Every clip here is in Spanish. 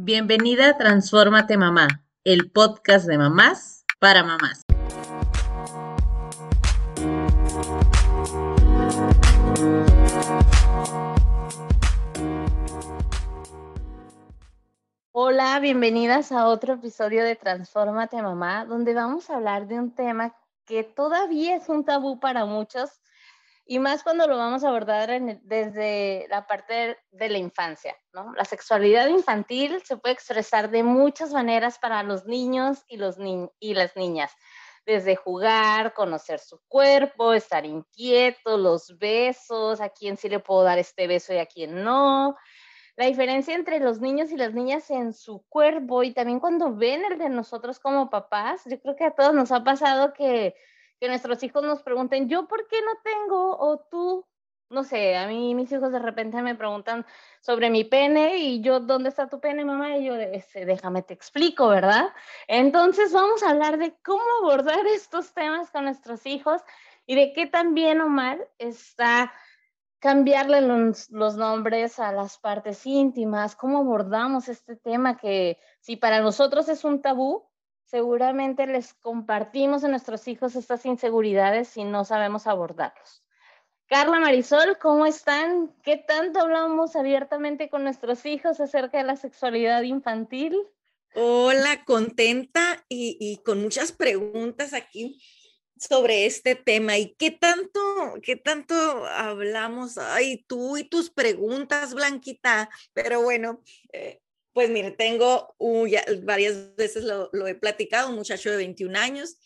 Bienvenida a Transfórmate Mamá, el podcast de mamás para mamás. Hola, bienvenidas a otro episodio de Transfórmate Mamá, donde vamos a hablar de un tema que todavía es un tabú para muchos, y más cuando lo vamos a abordar desde la parte de, la infancia, ¿no? La sexualidad infantil se puede expresar de muchas maneras para los niños y, los y las niñas, desde jugar, conocer su cuerpo, estar inquieto, los besos, a quién sí le puedo dar este beso y a quién no, la diferencia entre los niños y las niñas en su cuerpo y también cuando ven el de nosotros como papás, yo creo que a todos nos ha pasado que que nuestros hijos nos pregunten, yo por qué no tengo o tú, no sé, a mí mis hijos de repente me preguntan sobre mi pene y yo, ¿dónde está tu pene, mamá? Y yo, este, déjame te explico, ¿verdad? Entonces vamos a hablar de cómo abordar estos temas con nuestros hijos y de qué tan bien o mal está cambiarle los, los, nombres a las partes íntimas, cómo abordamos este tema que si para nosotros es un tabú, seguramente les compartimos a nuestros hijos estas inseguridades si no sabemos abordarlos. Carla Marisol, ¿cómo están? ¿Qué tanto hablamos abiertamente con nuestros hijos acerca de la sexualidad infantil? Hola, contenta y, con muchas preguntas aquí sobre este tema y qué tanto, qué tanto hablamos, ay, tú y tus preguntas, Blanquita, pero bueno, eh, pues mire, tengo varias veces lo, he platicado, un muchacho de 21 años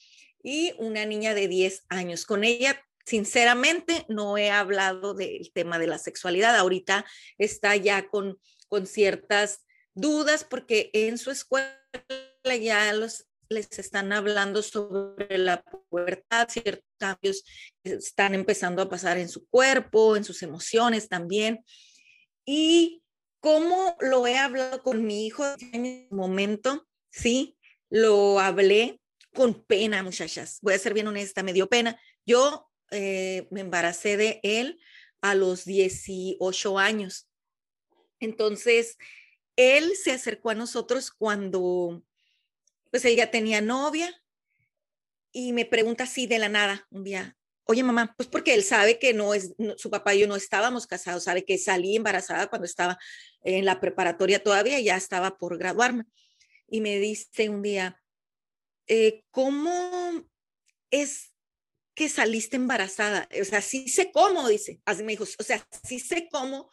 y una niña de 10 años. Con ella, sinceramente, no he hablado del tema de la sexualidad. Ahorita está ya con, con ciertas dudas porque en su escuela ya los, les están hablando sobre la pubertad, ciertos cambios están empezando a pasar en su cuerpo, en sus emociones también. Y ¿Cómo lo he hablado con mi hijo en este momento? Sí, lo hablé con pena, muchachas. Voy a ser bien honesta, me dio pena. Yo eh, me embaracé de él a los 18 años. Entonces, él se acercó a nosotros cuando, pues él ya tenía novia y me pregunta así de la nada un día, oye mamá, pues porque él sabe que no es, su papá y yo no estábamos casados, sabe que salí embarazada cuando estaba en la preparatoria todavía, ya estaba por graduarme. Y me dice un día, eh, ¿cómo es que saliste embarazada? O sea, sí sé cómo, dice. Así me dijo, o sea, sí sé cómo,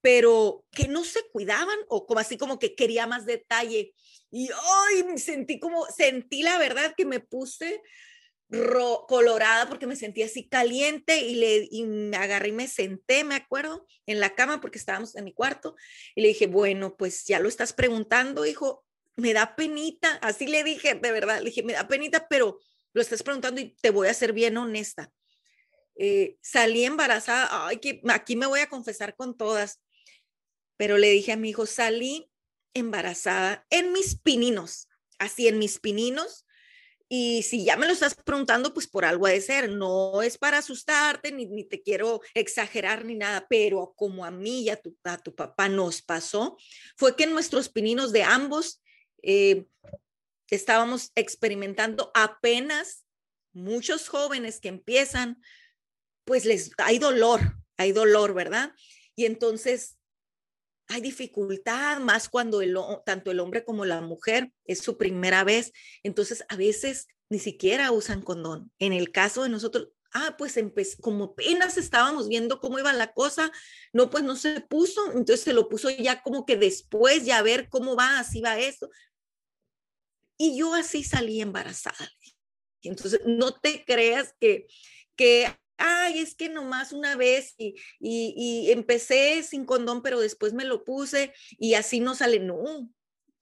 pero que no se cuidaban o como así como que quería más detalle. Y hoy sentí como, sentí la verdad que me puse colorada porque me sentía así caliente y, le, y me agarré y me senté, me acuerdo, en la cama porque estábamos en mi cuarto y le dije, bueno, pues ya lo estás preguntando, hijo, me da penita, así le dije, de verdad, le dije, me da penita, pero lo estás preguntando y te voy a ser bien honesta. Eh, salí embarazada, ay, que aquí me voy a confesar con todas, pero le dije a mi hijo, salí embarazada en mis pininos, así en mis pininos, y si ya me lo estás preguntando, pues por algo ha de ser. No es para asustarte, ni, ni te quiero exagerar ni nada, pero como a mí y a tu, a tu papá nos pasó, fue que nuestros pininos de ambos eh, estábamos experimentando apenas muchos jóvenes que empiezan, pues les hay dolor, hay dolor, ¿verdad? Y entonces hay dificultad, más cuando el, tanto el hombre como la mujer es su primera vez. Entonces, a veces ni siquiera usan condón. En el caso de nosotros, ah, pues como apenas estábamos viendo cómo iba la cosa, no, pues no se puso, entonces se lo puso ya como que después, ya a ver cómo va, así va esto. Y yo así salí embarazada. Entonces, no te creas que, que ay, es que nomás una vez y, empecé sin condón, pero después me lo puse y así no sale. No,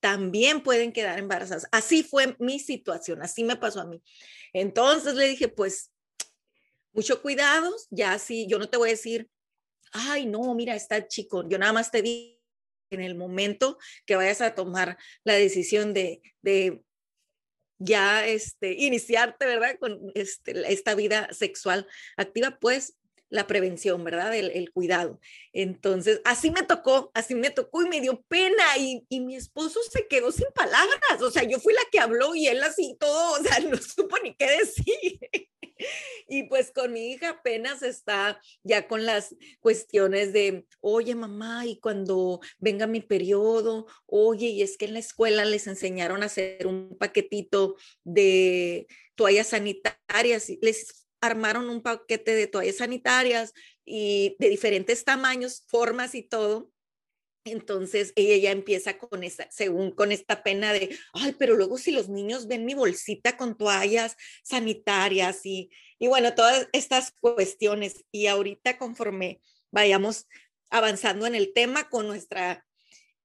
también pueden quedar embarazadas. Así fue mi situación, así me pasó a mí. Entonces le dije, pues, mucho cuidado, ya sí, yo no te voy a decir, ay, no, mira, está chico, yo nada más te di en el momento que vayas a tomar la decisión de, de ya este, iniciarte, ¿verdad? Con este, esta vida sexual activa, pues la prevención, ¿verdad? El, cuidado. Entonces, así me tocó, así me tocó y me dio pena y, y, mi esposo se quedó sin palabras, o sea, yo fui la que habló y él así todo, o sea, no supo ni qué decir. Y pues con mi hija apenas está ya con las cuestiones de, oye mamá, y cuando venga mi periodo, oye, y es que en la escuela les enseñaron a hacer un paquetito de toallas sanitarias, les armaron un paquete de toallas sanitarias y de diferentes tamaños, formas y todo. Entonces ella ya empieza con esa, según con esta pena de, ay, pero luego si los niños ven mi bolsita con toallas sanitarias y, y bueno, todas estas cuestiones. Y ahorita conforme vayamos avanzando en el tema con nuestra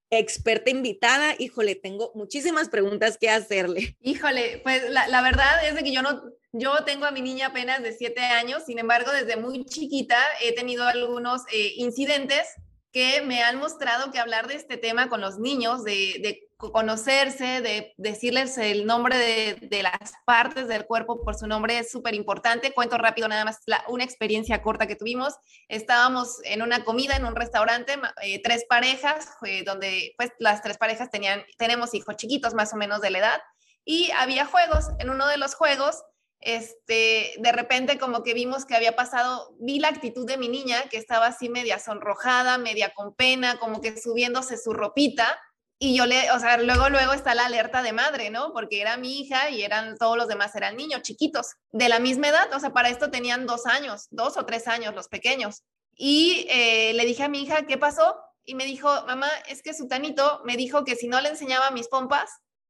experta invitada, híjole, tengo muchísimas preguntas que hacerle. Híjole, pues la, la verdad es de que yo no, yo tengo a mi niña apenas de siete años, sin embargo, desde muy chiquita he tenido algunos eh, incidentes que me han mostrado que hablar de este tema con los niños, de, conocerse, de decirles el nombre de, las partes del cuerpo por su nombre es súper importante. Cuento rápido nada más una experiencia corta que tuvimos. Estábamos en una comida en un restaurante, eh, tres parejas, donde pues las tres parejas tenían, tenemos hijos chiquitos más o menos de la edad, y había juegos. En uno de los juegos este, de repente como que vimos que había pasado, vi la actitud de mi niña que estaba así media sonrojada, media con pena, como que subiéndose su ropita. Y yo le, o sea, luego, luego está la alerta de madre, ¿no? Porque era mi hija y eran todos los demás eran niños chiquitos, de la misma edad, o sea, para esto tenían dos años, dos o tres años los pequeños. Y eh, le dije a mi hija, ¿qué pasó? Y me dijo, mamá, es que su tanito me dijo que si no le enseñaba mis pompas,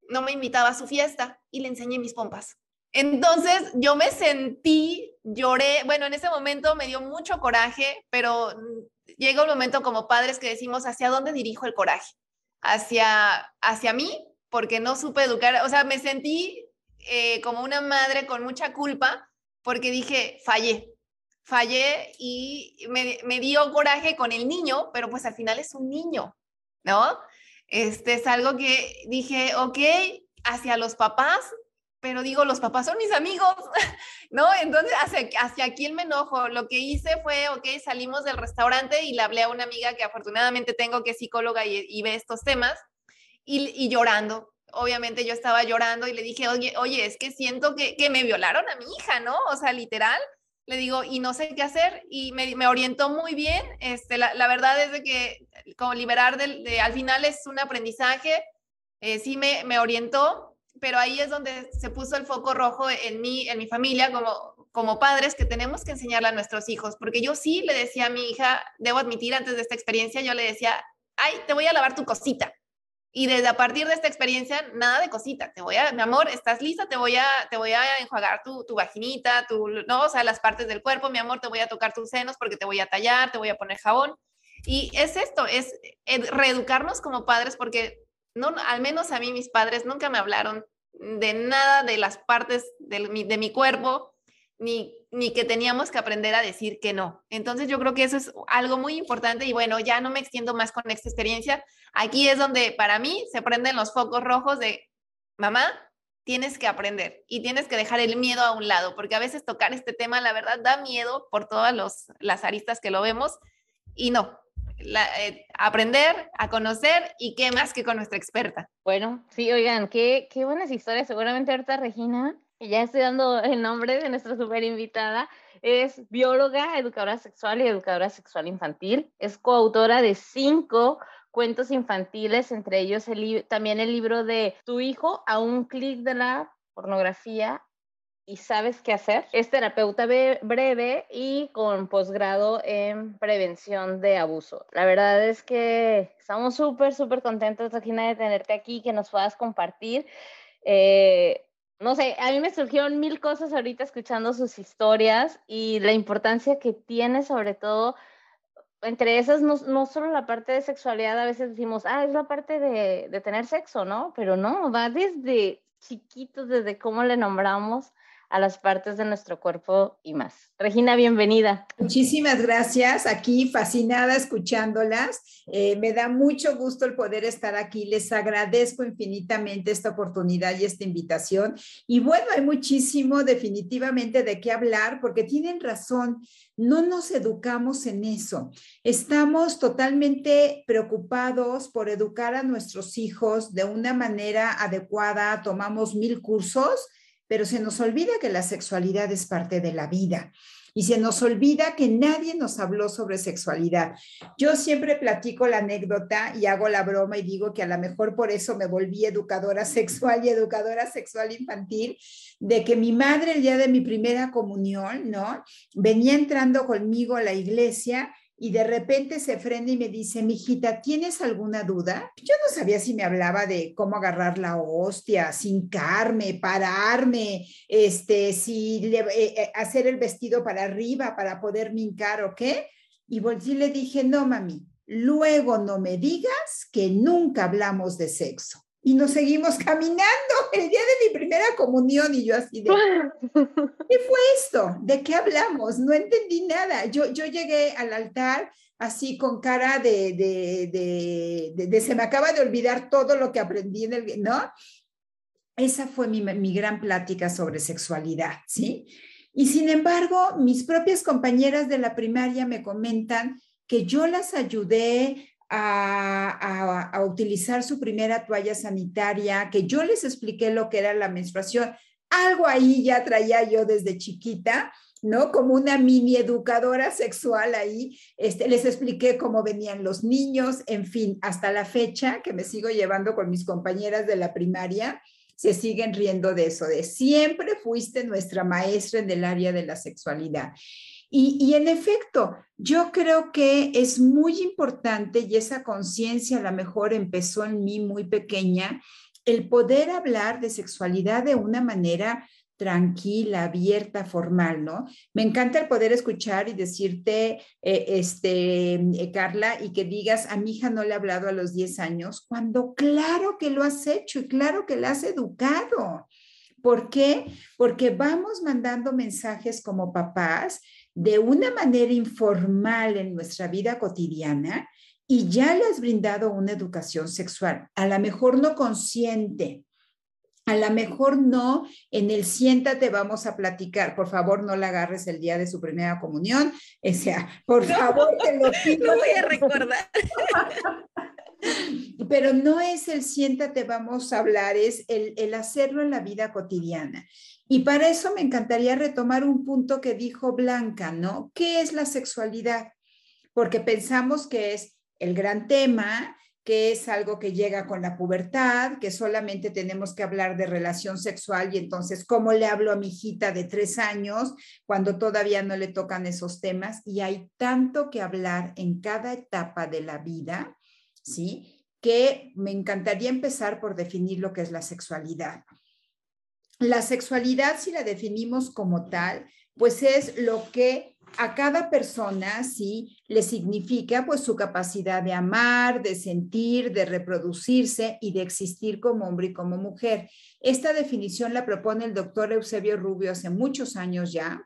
no me invitaba a su fiesta y le enseñé mis pompas. Entonces yo me sentí, lloré, bueno, en ese momento me dio mucho coraje, pero llega un momento como padres que decimos, ¿hacia dónde dirijo el coraje? ¿Hacia, hacia mí? Porque no supe educar, o sea, me sentí eh, como una madre con mucha culpa porque dije, fallé, fallé y me, me, dio coraje con el niño, pero pues al final es un niño, ¿no? Este es algo que dije, ok, hacia los papás pero digo, los papás son mis amigos, ¿no? Entonces, hacia, hacia quién me enojo. Lo que hice fue, ok, salimos del restaurante y le hablé a una amiga que afortunadamente tengo que es psicóloga y, ve estos temas, y, llorando. Obviamente yo estaba llorando y le dije, oye, oye, es que siento que, que me violaron a mi hija, ¿no? O sea, literal. Le digo, y no sé qué hacer, y me, me orientó muy bien. Este, la, la, verdad es de que como liberar del, de, al final es un aprendizaje, eh, sí me, me orientó, pero ahí es donde se puso el foco rojo en mí, en mi familia, como, como padres, que tenemos que enseñarle a nuestros hijos, porque yo sí le decía a mi hija, debo admitir, antes de esta experiencia, yo le decía, ay, te voy a lavar tu cosita. Y desde a partir de esta experiencia, nada de cosita, te voy a, mi amor, ¿estás lista? Te voy a, te voy a enjuagar tu, tu vaginita, tu, no, o sea, las partes del cuerpo, mi amor, te voy a tocar tus senos porque te voy a tallar, te voy a poner jabón. Y es esto, es reeducarnos como padres porque no, al menos a mí mis padres nunca me hablaron de nada de las partes de mi, cuerpo, ni, ni que teníamos que aprender a decir que no. Entonces yo creo que eso es algo muy importante y bueno, ya no me extiendo más con esta experiencia. Aquí es donde para mí se prenden los focos rojos de, mamá, tienes que aprender y tienes que dejar el miedo a un lado, porque a veces tocar este tema, la verdad, da miedo por todas los, las aristas que lo vemos y no, eh, aprender, a conocer y qué más que con nuestra experta. Bueno, sí, oigan, qué, qué buenas historias. Seguramente ahorita Regina, ya estoy dando el nombre de nuestra super invitada, es bióloga, educadora sexual y educadora sexual infantil. Es coautora de cinco cuentos infantiles, entre ellos el, también el libro de Tu hijo a un clic de la pornografía y sabes qué hacer. Es terapeuta breve y con posgrado en prevención de abuso. La verdad es que estamos súper, súper contentos, Regina, de tenerte aquí, que nos puedas compartir. Eh, no sé, a mí me surgieron mil cosas ahorita escuchando sus historias y la importancia que tiene sobre todo entre esas, no, no, solo la parte de sexualidad, a veces decimos, ah, es la parte de, de tener sexo, ¿no? Pero no, va desde chiquitos, desde cómo le nombramos a las partes de nuestro cuerpo y más. Regina, bienvenida. Muchísimas gracias. Aquí fascinada escuchándolas. Eh, me da mucho gusto el poder estar aquí. Les agradezco infinitamente esta oportunidad y esta invitación. Y bueno, hay muchísimo definitivamente de qué hablar porque tienen razón. No nos educamos en eso. Estamos totalmente preocupados por educar a nuestros hijos de una manera adecuada. Tomamos mil cursos pero se nos olvida que la sexualidad es parte de la vida y se nos olvida que nadie nos habló sobre sexualidad. Yo siempre platico la anécdota y hago la broma y digo que a lo mejor por eso me volví educadora sexual y educadora sexual infantil, de que mi madre el día de mi primera comunión, ¿no? Venía entrando conmigo a la iglesia y de repente se frena y me dice, mijita, ¿tienes alguna duda? Yo no sabía si me hablaba de cómo agarrar la hostia, carme, pararme, este, si eh, eh, hacer el vestido para arriba para poder mincar o qué. Y volví y le dije, no, mami, luego no me digas que nunca hablamos de sexo y nos seguimos caminando el día de mi primera comunión y yo así de, ¿qué fue esto? ¿De qué hablamos? No entendí nada. Yo, yo llegué al altar así con cara de, de, de, se me acaba de olvidar todo lo que aprendí en el, ¿no? Esa fue mi, mi gran plática sobre sexualidad, ¿sí? Y sin embargo, mis propias compañeras de la primaria me comentan que yo las ayudé a, utilizar su primera toalla sanitaria, que yo les expliqué lo que era la menstruación. Algo ahí ya traía yo desde chiquita, ¿no? Como una mini educadora sexual ahí, este, les expliqué cómo venían los niños, en fin, hasta la fecha que me sigo llevando con mis compañeras de la primaria, se siguen riendo de eso, de siempre fuiste nuestra maestra en el área de la sexualidad. Y, en efecto, yo creo que es muy importante y esa conciencia a lo mejor empezó en mí muy pequeña, el poder hablar de sexualidad de una manera tranquila, abierta, formal, ¿no? Me encanta el poder escuchar y decirte, eh, este, eh, Carla, y que digas, a mi hija no le he hablado a los 10 años, cuando claro que lo has hecho y claro que la has educado. ¿Por qué? Porque vamos mandando mensajes como papás de una manera informal en nuestra vida cotidiana y ya le has brindado una educación sexual, a lo mejor no consciente, a lo mejor no en el siéntate, vamos a platicar. Por favor, no la agarres el día de su primera comunión. O sea, por favor, te lo pido. Lo voy a recordar. Pero no es el siéntate, vamos a hablar, es el, el hacerlo en la vida cotidiana. Y para eso me encantaría retomar un punto que dijo Blanca, ¿no? ¿Qué es la sexualidad? Porque pensamos que es el gran tema, que es algo que llega con la pubertad, que solamente tenemos que hablar de relación sexual y entonces, ¿cómo le hablo a mi hijita de tres años cuando todavía no le tocan esos temas? Y hay tanto que hablar en cada etapa de la vida, ¿sí? Que me encantaría empezar por definir lo que es la sexualidad. La sexualidad, si la definimos como tal, pues es lo que a cada persona, sí, le significa pues su capacidad de amar, de sentir, de reproducirse y de existir como hombre y como mujer. Esta definición la propone el doctor Eusebio Rubio hace muchos años ya,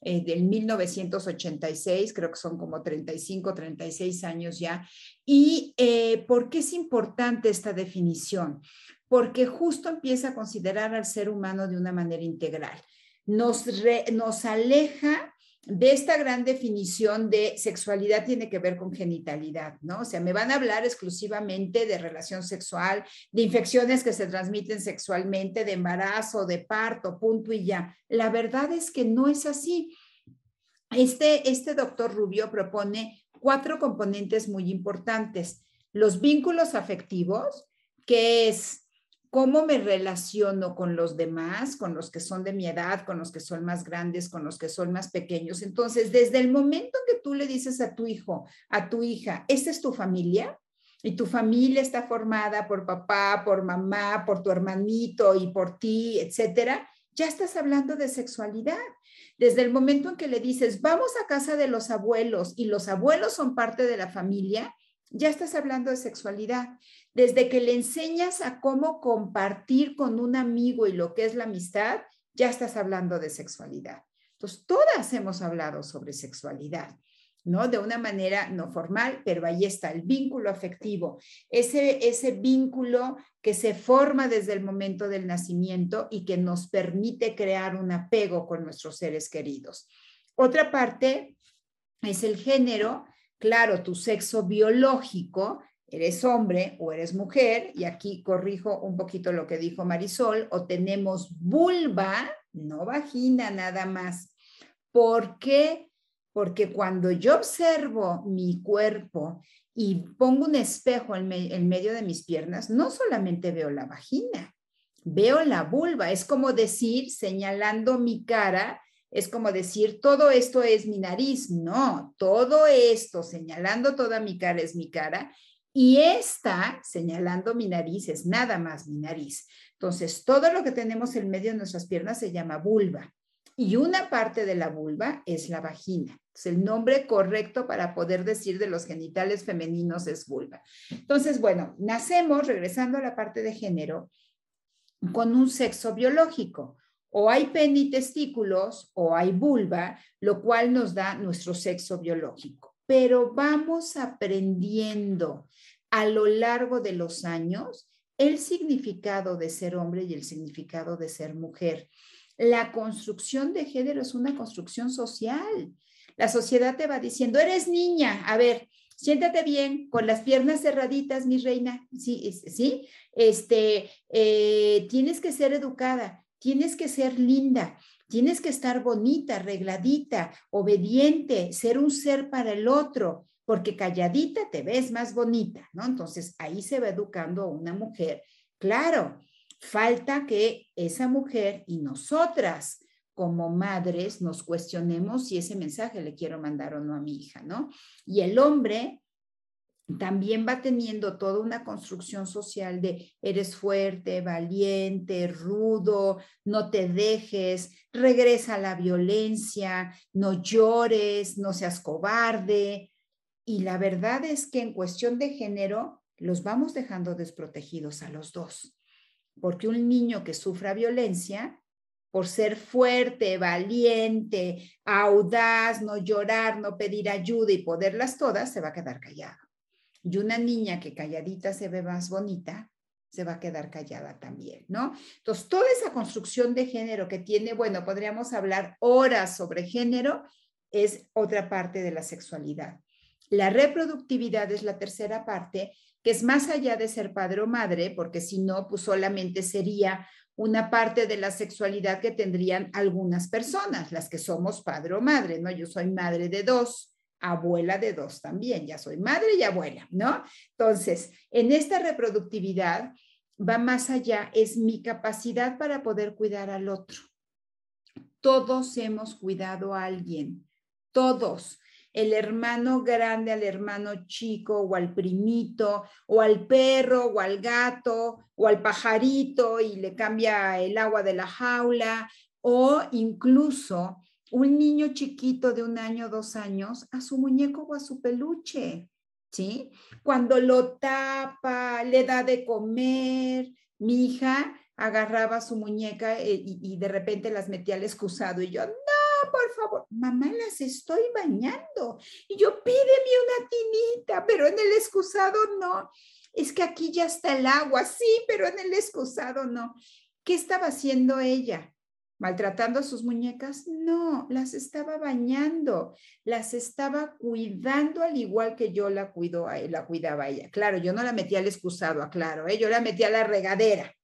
eh, del 1986, creo que son como 35, 36 años ya. ¿Y eh, por qué es importante esta definición? Porque justo empieza a considerar al ser humano de una manera integral. Nos, nos aleja de esta gran definición de sexualidad tiene que ver con genitalidad, ¿no? O sea, me van a hablar exclusivamente de relación sexual, de infecciones que se transmiten sexualmente, de embarazo, de parto, punto y ya. La verdad es que no es así. Este, este doctor Rubio propone cuatro componentes muy importantes. Los vínculos afectivos, que es cómo me relaciono con los demás, con los que son de mi edad, con los que son más grandes, con los que son más pequeños. Entonces, desde el momento que tú le dices a tu hijo, a tu hija, esta es tu familia, y tu familia está formada por papá, por mamá, por tu hermanito y por ti, etcétera, ya estás hablando de sexualidad. Desde el momento en que le dices, vamos a casa de los abuelos y los abuelos son parte de la familia, ya estás hablando de sexualidad. Desde que le enseñas a cómo compartir con un amigo y lo que es la amistad, ya estás hablando de sexualidad. Entonces, todas hemos hablado sobre sexualidad. ¿no? De una manera no formal, pero ahí está el vínculo afectivo, ese, ese vínculo que se forma desde el momento del nacimiento y que nos permite crear un apego con nuestros seres queridos. Otra parte es el género, claro, tu sexo biológico, eres hombre o eres mujer, y aquí corrijo un poquito lo que dijo Marisol, o tenemos vulva, no vagina nada más. ¿Por qué? Porque cuando yo observo mi cuerpo y pongo un espejo en, en medio de mis piernas, no solamente veo la vagina, veo la vulva. Es como decir, señalando mi cara, es como decir, todo esto es mi nariz. No, todo esto, señalando toda mi cara, es mi cara. Y esta, señalando mi nariz, es nada más mi nariz. Entonces, todo lo que tenemos en medio de nuestras piernas se llama vulva. Y una parte de la vulva es la vagina. el nombre correcto para poder decir de los genitales femeninos es vulva. Entonces, bueno, nacemos, regresando a la parte de género, con un sexo biológico o hay penitestículos o hay vulva, lo cual nos da nuestro sexo biológico. Pero vamos aprendiendo a lo largo de los años el significado de ser hombre y el significado de ser mujer. La construcción de género es una construcción social. La sociedad te va diciendo, eres niña, a ver, siéntate bien, con las piernas cerraditas, mi reina, sí, sí, este, eh, tienes que ser educada, tienes que ser linda, tienes que estar bonita, arregladita, obediente, ser un ser para el otro, porque calladita te ves más bonita, ¿no? Entonces ahí se va educando una mujer. Claro, falta que esa mujer y nosotras como madres nos cuestionemos si ese mensaje le quiero mandar o no a mi hija, ¿no? Y el hombre también va teniendo toda una construcción social de eres fuerte, valiente, rudo, no te dejes, regresa a la violencia, no llores, no seas cobarde. Y la verdad es que en cuestión de género los vamos dejando desprotegidos a los dos, porque un niño que sufra violencia, por ser fuerte, valiente, audaz, no llorar, no pedir ayuda y poderlas todas, se va a quedar callado. Y una niña que calladita se ve más bonita, se va a quedar callada también, ¿no? Entonces, toda esa construcción de género que tiene, bueno, podríamos hablar horas sobre género, es otra parte de la sexualidad. La reproductividad es la tercera parte, que es más allá de ser padre o madre, porque si no, pues solamente sería una parte de la sexualidad que tendrían algunas personas, las que somos padre o madre, ¿no? Yo soy madre de dos, abuela de dos también, ya soy madre y abuela, ¿no? Entonces, en esta reproductividad va más allá, es mi capacidad para poder cuidar al otro. Todos hemos cuidado a alguien, todos. El hermano grande al hermano chico o al primito o al perro o al gato o al pajarito y le cambia el agua de la jaula o incluso un niño chiquito de un año, dos años, a su muñeco o a su peluche, ¿sí? Cuando lo tapa, le da de comer, mi hija agarraba su muñeca eh, y, de repente las metía al excusado y yo, no, por favor, mamá, las estoy bañando. Y yo, pídeme una tinita, pero en el excusado no. Es que aquí ya está el agua, sí, pero en el excusado no. ¿Qué estaba haciendo ella? Maltratando a sus muñecas? No, las estaba bañando, las estaba cuidando al igual que yo la, cuido, la cuidaba a ella. Claro, yo no la metía al excusado, aclaro, ¿eh? yo la metía a la regadera.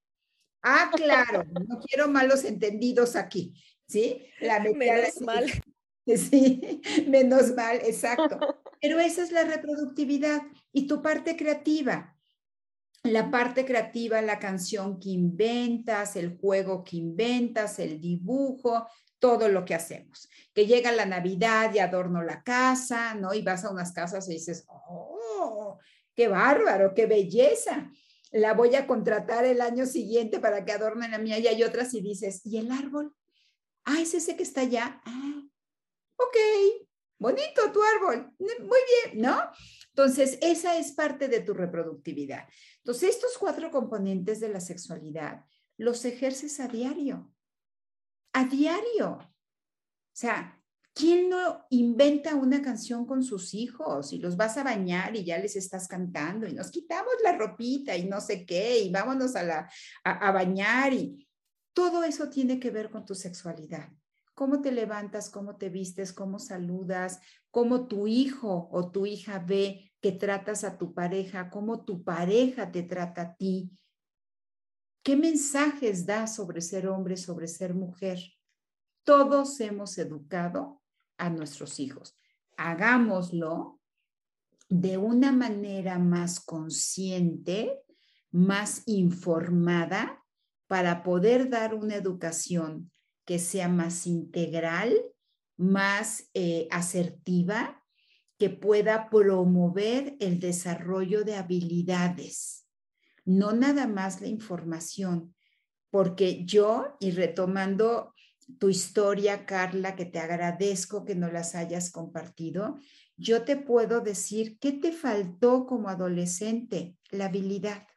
Ah, claro, no quiero malos entendidos aquí, ¿sí? La menos mal. Sí, menos mal, exacto. Pero esa es la reproductividad y tu parte creativa la parte creativa, la canción que inventas, el juego que inventas, el dibujo, todo lo que hacemos. Que llega la Navidad y adorno la casa, ¿no? Y vas a unas casas y dices, oh, qué bárbaro, qué belleza. La voy a contratar el año siguiente para que adorne la mía y hay otras y dices, ¿y el árbol? Ah, es ese que está allá. Ah, ok, bonito tu árbol, muy bien, ¿no? Entonces, esa es parte de tu reproductividad. Entonces, estos cuatro componentes de la sexualidad los ejerces a diario. a diario. O sea, ¿quién no inventa una canción con sus hijos y los vas a bañar y ya les estás cantando y nos quitamos la ropita y no sé qué y vámonos a, la, a bañar y todo eso tiene que ver con tu sexualidad? cómo te levantas, cómo te vistes, cómo saludas, cómo tu hijo o tu hija ve que tratas a tu pareja, cómo tu pareja te trata a ti. ¿Qué mensajes da sobre ser hombre, sobre ser mujer? Todos hemos educado a nuestros hijos. Hagámoslo de una manera más consciente, más informada, para poder dar una educación que sea más integral, más eh, asertiva, que pueda promover el desarrollo de habilidades, no nada más la información, porque yo, y retomando tu historia, Carla, que te agradezco que no las hayas compartido, yo te puedo decir qué te faltó como adolescente, la habilidad.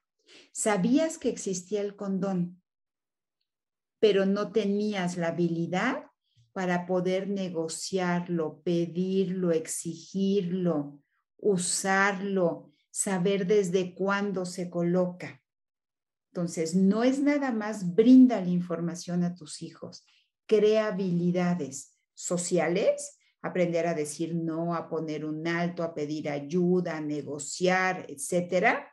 Sabías que existía el condón, pero no tenías la habilidad para poder negociarlo, pedirlo, exigirlo, usarlo, saber desde cuándo se coloca. Entonces, no es nada más brinda la información a tus hijos, crea habilidades sociales, aprender a decir no, a poner un alto, a pedir ayuda, a negociar, etcétera,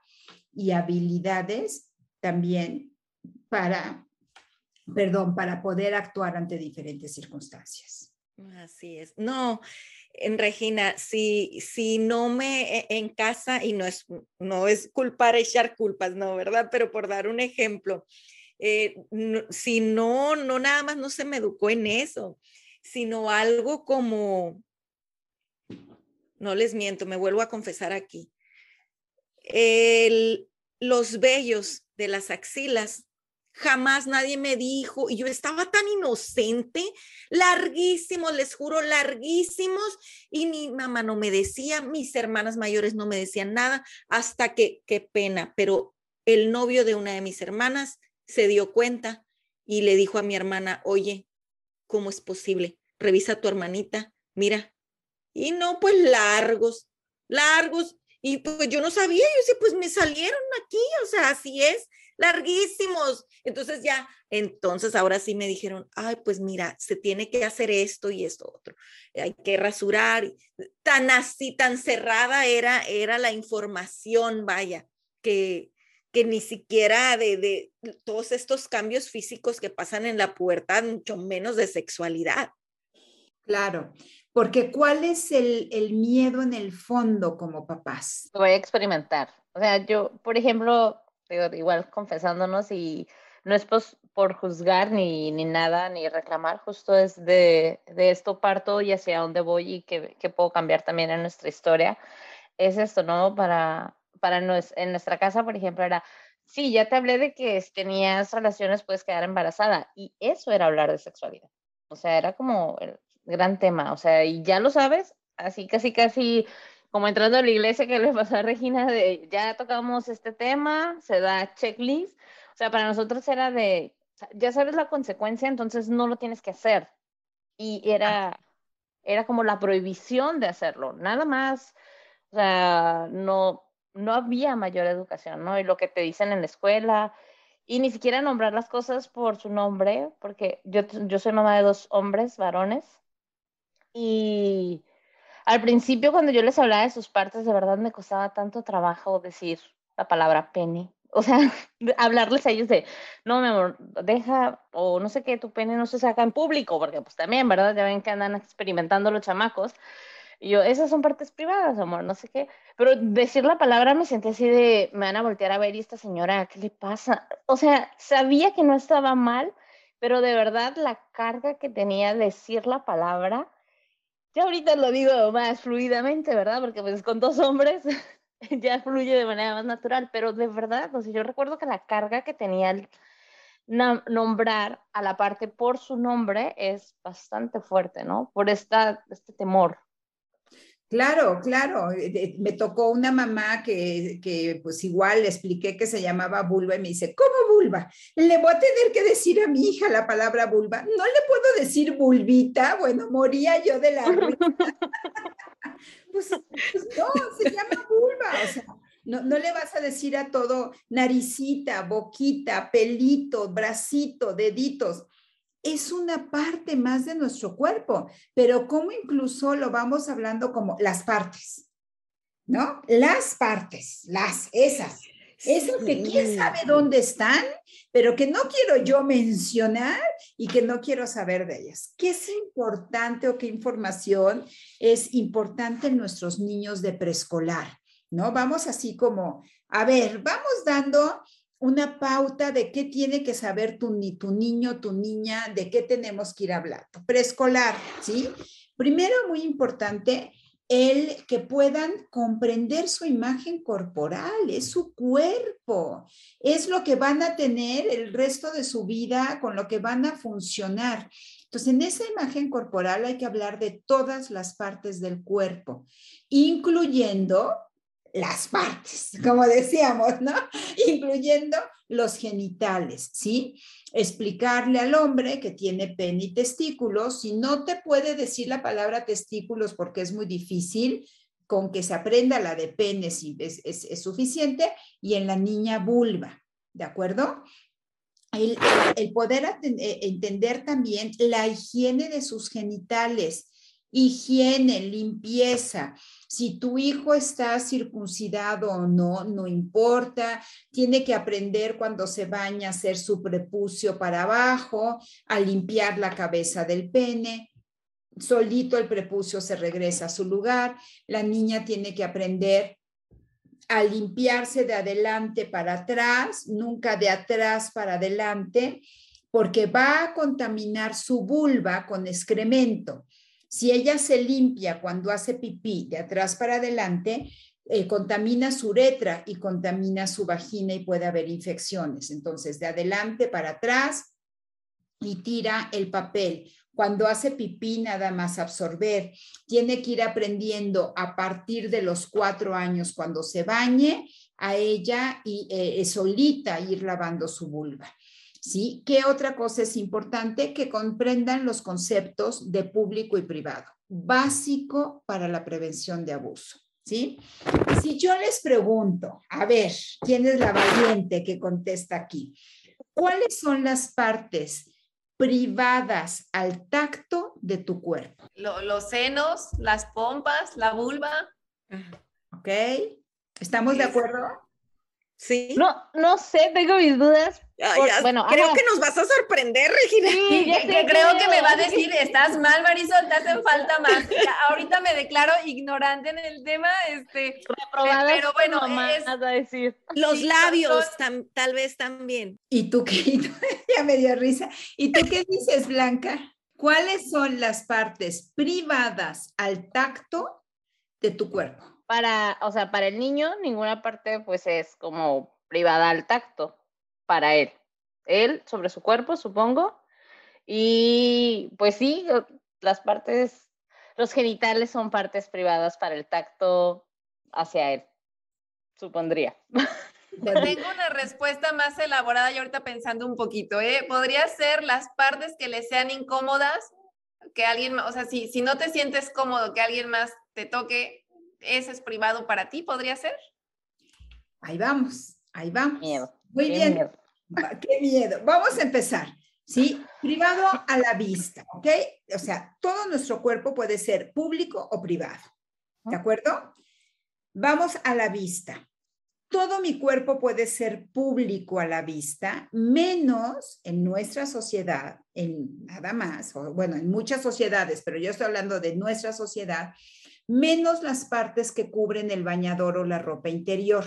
y habilidades también para perdón, para poder actuar ante diferentes circunstancias. Así es. No, en Regina, si, si no me e, en casa, y no es, no es culpar, echar culpas, no, ¿verdad? Pero por dar un ejemplo, eh, si no, no nada más no se me educó en eso, sino algo como, no les miento, me vuelvo a confesar aquí, el, los vellos de las axilas jamás nadie me dijo, y yo estaba tan inocente, larguísimos, les juro, larguísimos, y mi mamá no me decía, mis hermanas mayores no me decían nada, hasta que, qué pena, pero el novio de una de mis hermanas se dio cuenta y le dijo a mi hermana, oye, ¿cómo es posible? Revisa a tu hermanita, mira. Y no, pues largos, largos. Y pues yo no sabía, yo sí, pues me salieron aquí, o sea, así es larguísimos. Entonces ya, entonces ahora sí me dijeron, ay, pues mira, se tiene que hacer esto y esto otro, hay que rasurar. Tan así, tan cerrada era, era la información, vaya, que, que ni siquiera de, de todos estos cambios físicos que pasan en la puerta, mucho menos de sexualidad. Claro, porque ¿cuál es el, el, miedo en el fondo como papás? Voy a experimentar. O sea, yo, por ejemplo, igual confesándonos y no es por juzgar ni, ni, nada, ni reclamar, justo es de, de, esto parto y hacia dónde voy y qué, qué, puedo cambiar también en nuestra historia. Es esto, ¿no? Para, para nos, en nuestra casa, por ejemplo, era, sí, ya te hablé de que tenías relaciones puedes quedar embarazada y eso era hablar de sexualidad. O sea, era como el gran tema, o sea, y ya lo sabes, así casi casi como entrando a la iglesia que le pasó a Regina, de ya tocamos este tema, se da checklist. O sea, para nosotros era de, ya sabes la consecuencia, entonces no lo tienes que hacer. Y era, era como la prohibición de hacerlo, nada más. O sea, no, no había mayor educación, ¿no? Y lo que te dicen en la escuela, y ni siquiera nombrar las cosas por su nombre, porque yo, yo soy mamá de dos hombres, varones, y al principio cuando yo les hablaba de sus partes, de verdad me costaba tanto trabajo decir la palabra pene. O sea, hablarles a ellos de, no, mi amor, deja, o no sé qué, tu pene no se saca en público, porque pues también, ¿verdad? Ya ven que andan experimentando los chamacos. Y yo, esas son partes privadas, amor, no sé qué. Pero decir la palabra me sentí así de, me van a voltear a ver y esta señora, ¿qué le pasa? O sea, sabía que no estaba mal, pero de verdad la carga que tenía decir la palabra ya ahorita lo digo más fluidamente, ¿verdad? Porque pues con dos hombres ya fluye de manera más natural, pero de verdad, o yo recuerdo que la carga que tenía el nombrar a la parte por su nombre es bastante fuerte, ¿no? Por esta, este temor. Claro, claro. Eh, me tocó una mamá que, que, pues igual le expliqué que se llamaba vulva y me dice, ¿cómo vulva? Le voy a tener que decir a mi hija la palabra vulva. No le puedo decir vulvita. Bueno, moría yo de la pues, pues, no, se llama vulva. O sea, no, no, le vas a decir a todo naricita, boquita, pelito, bracito, deditos es una parte más de nuestro cuerpo, pero como incluso lo vamos hablando como las partes, ¿no? Las partes, las, esas. Esas que quién sabe dónde están, pero que no quiero yo mencionar y que no quiero saber de ellas. ¿Qué es importante o qué información es importante en nuestros niños de preescolar? ¿No? Vamos así como, a ver, vamos dando una pauta de qué tiene que saber tu, tu niño, tu niña, de qué tenemos que ir hablando. Preescolar, ¿sí? Primero, muy importante, el que puedan comprender su imagen corporal, es su cuerpo, es lo que van a tener el resto de su vida, con lo que van a funcionar. Entonces, en esa imagen corporal hay que hablar de todas las partes del cuerpo, incluyendo las partes, como decíamos, ¿no? Incluyendo los genitales, ¿sí? Explicarle al hombre que tiene pene y testículos, si no te puede decir la palabra testículos porque es muy difícil, con que se aprenda la de pene si es, suficiente, y en la niña vulva, ¿de acuerdo? El, poder eh, entender también la higiene de sus genitales, higiene, limpieza. Si tu hijo está circuncidado o no, no importa. Tiene que aprender cuando se baña a hacer su prepucio para abajo, a limpiar la cabeza del pene. Solito el prepucio se regresa a su lugar. La niña tiene que aprender a limpiarse de adelante para atrás, nunca de atrás para adelante, porque va a contaminar su vulva con excremento. Si ella se limpia cuando hace pipí de atrás para adelante, eh, contamina su uretra y contamina su vagina y puede haber infecciones. Entonces, de adelante para atrás y tira el papel. Cuando hace pipí, nada más absorber. Tiene que ir aprendiendo a partir de los cuatro años cuando se bañe a ella y eh, solita ir lavando su vulva. ¿Sí? ¿Qué otra cosa es importante? Que comprendan los conceptos de público y privado, básico para la prevención de abuso, ¿sí? Si yo les pregunto, a ver, ¿quién es la valiente que contesta aquí? ¿Cuáles son las partes privadas al tacto de tu cuerpo? los senos, las pompas, la vulva. ¿Ok? ¿Estamos de acuerdo? Sí. No, no sé, tengo mis dudas. bueno, creo que nos vas a sorprender, Regina. Sí, creo que me va a decir, estás mal, Marisol, te hacen falta más. ahorita me declaro ignorante en el tema, este, pero bueno, es, a decir. los labios tal vez también. ¿Y tú qué? ya me dio risa. ¿Y tú qué dices, Blanca? ¿Cuáles son las partes privadas al tacto de tu cuerpo? Para, o sea, para el niño ninguna parte pues es como privada al tacto para él. Él sobre su cuerpo, supongo. Y pues sí, las partes, los genitales son partes privadas para el tacto hacia él, supondría. Tengo una respuesta más elaborada y ahorita pensando un poquito, ¿eh? Podría ser las partes que le sean incómodas, que alguien, o sea, si, si no te sientes cómodo que alguien más te toque, ese es privado para ti, ¿podría ser? Ahí vamos, ahí vamos. Miedo. Muy bien. Qué miedo. Vamos a empezar. ¿Sí? Privado a la vista, ¿ok? O sea, todo nuestro cuerpo puede ser público o privado. ¿De acuerdo? Vamos a la vista. Todo mi cuerpo puede ser público a la vista, menos en nuestra sociedad, en nada más, o bueno, en muchas sociedades, pero yo estoy hablando de nuestra sociedad, menos las partes que cubren el bañador o la ropa interior.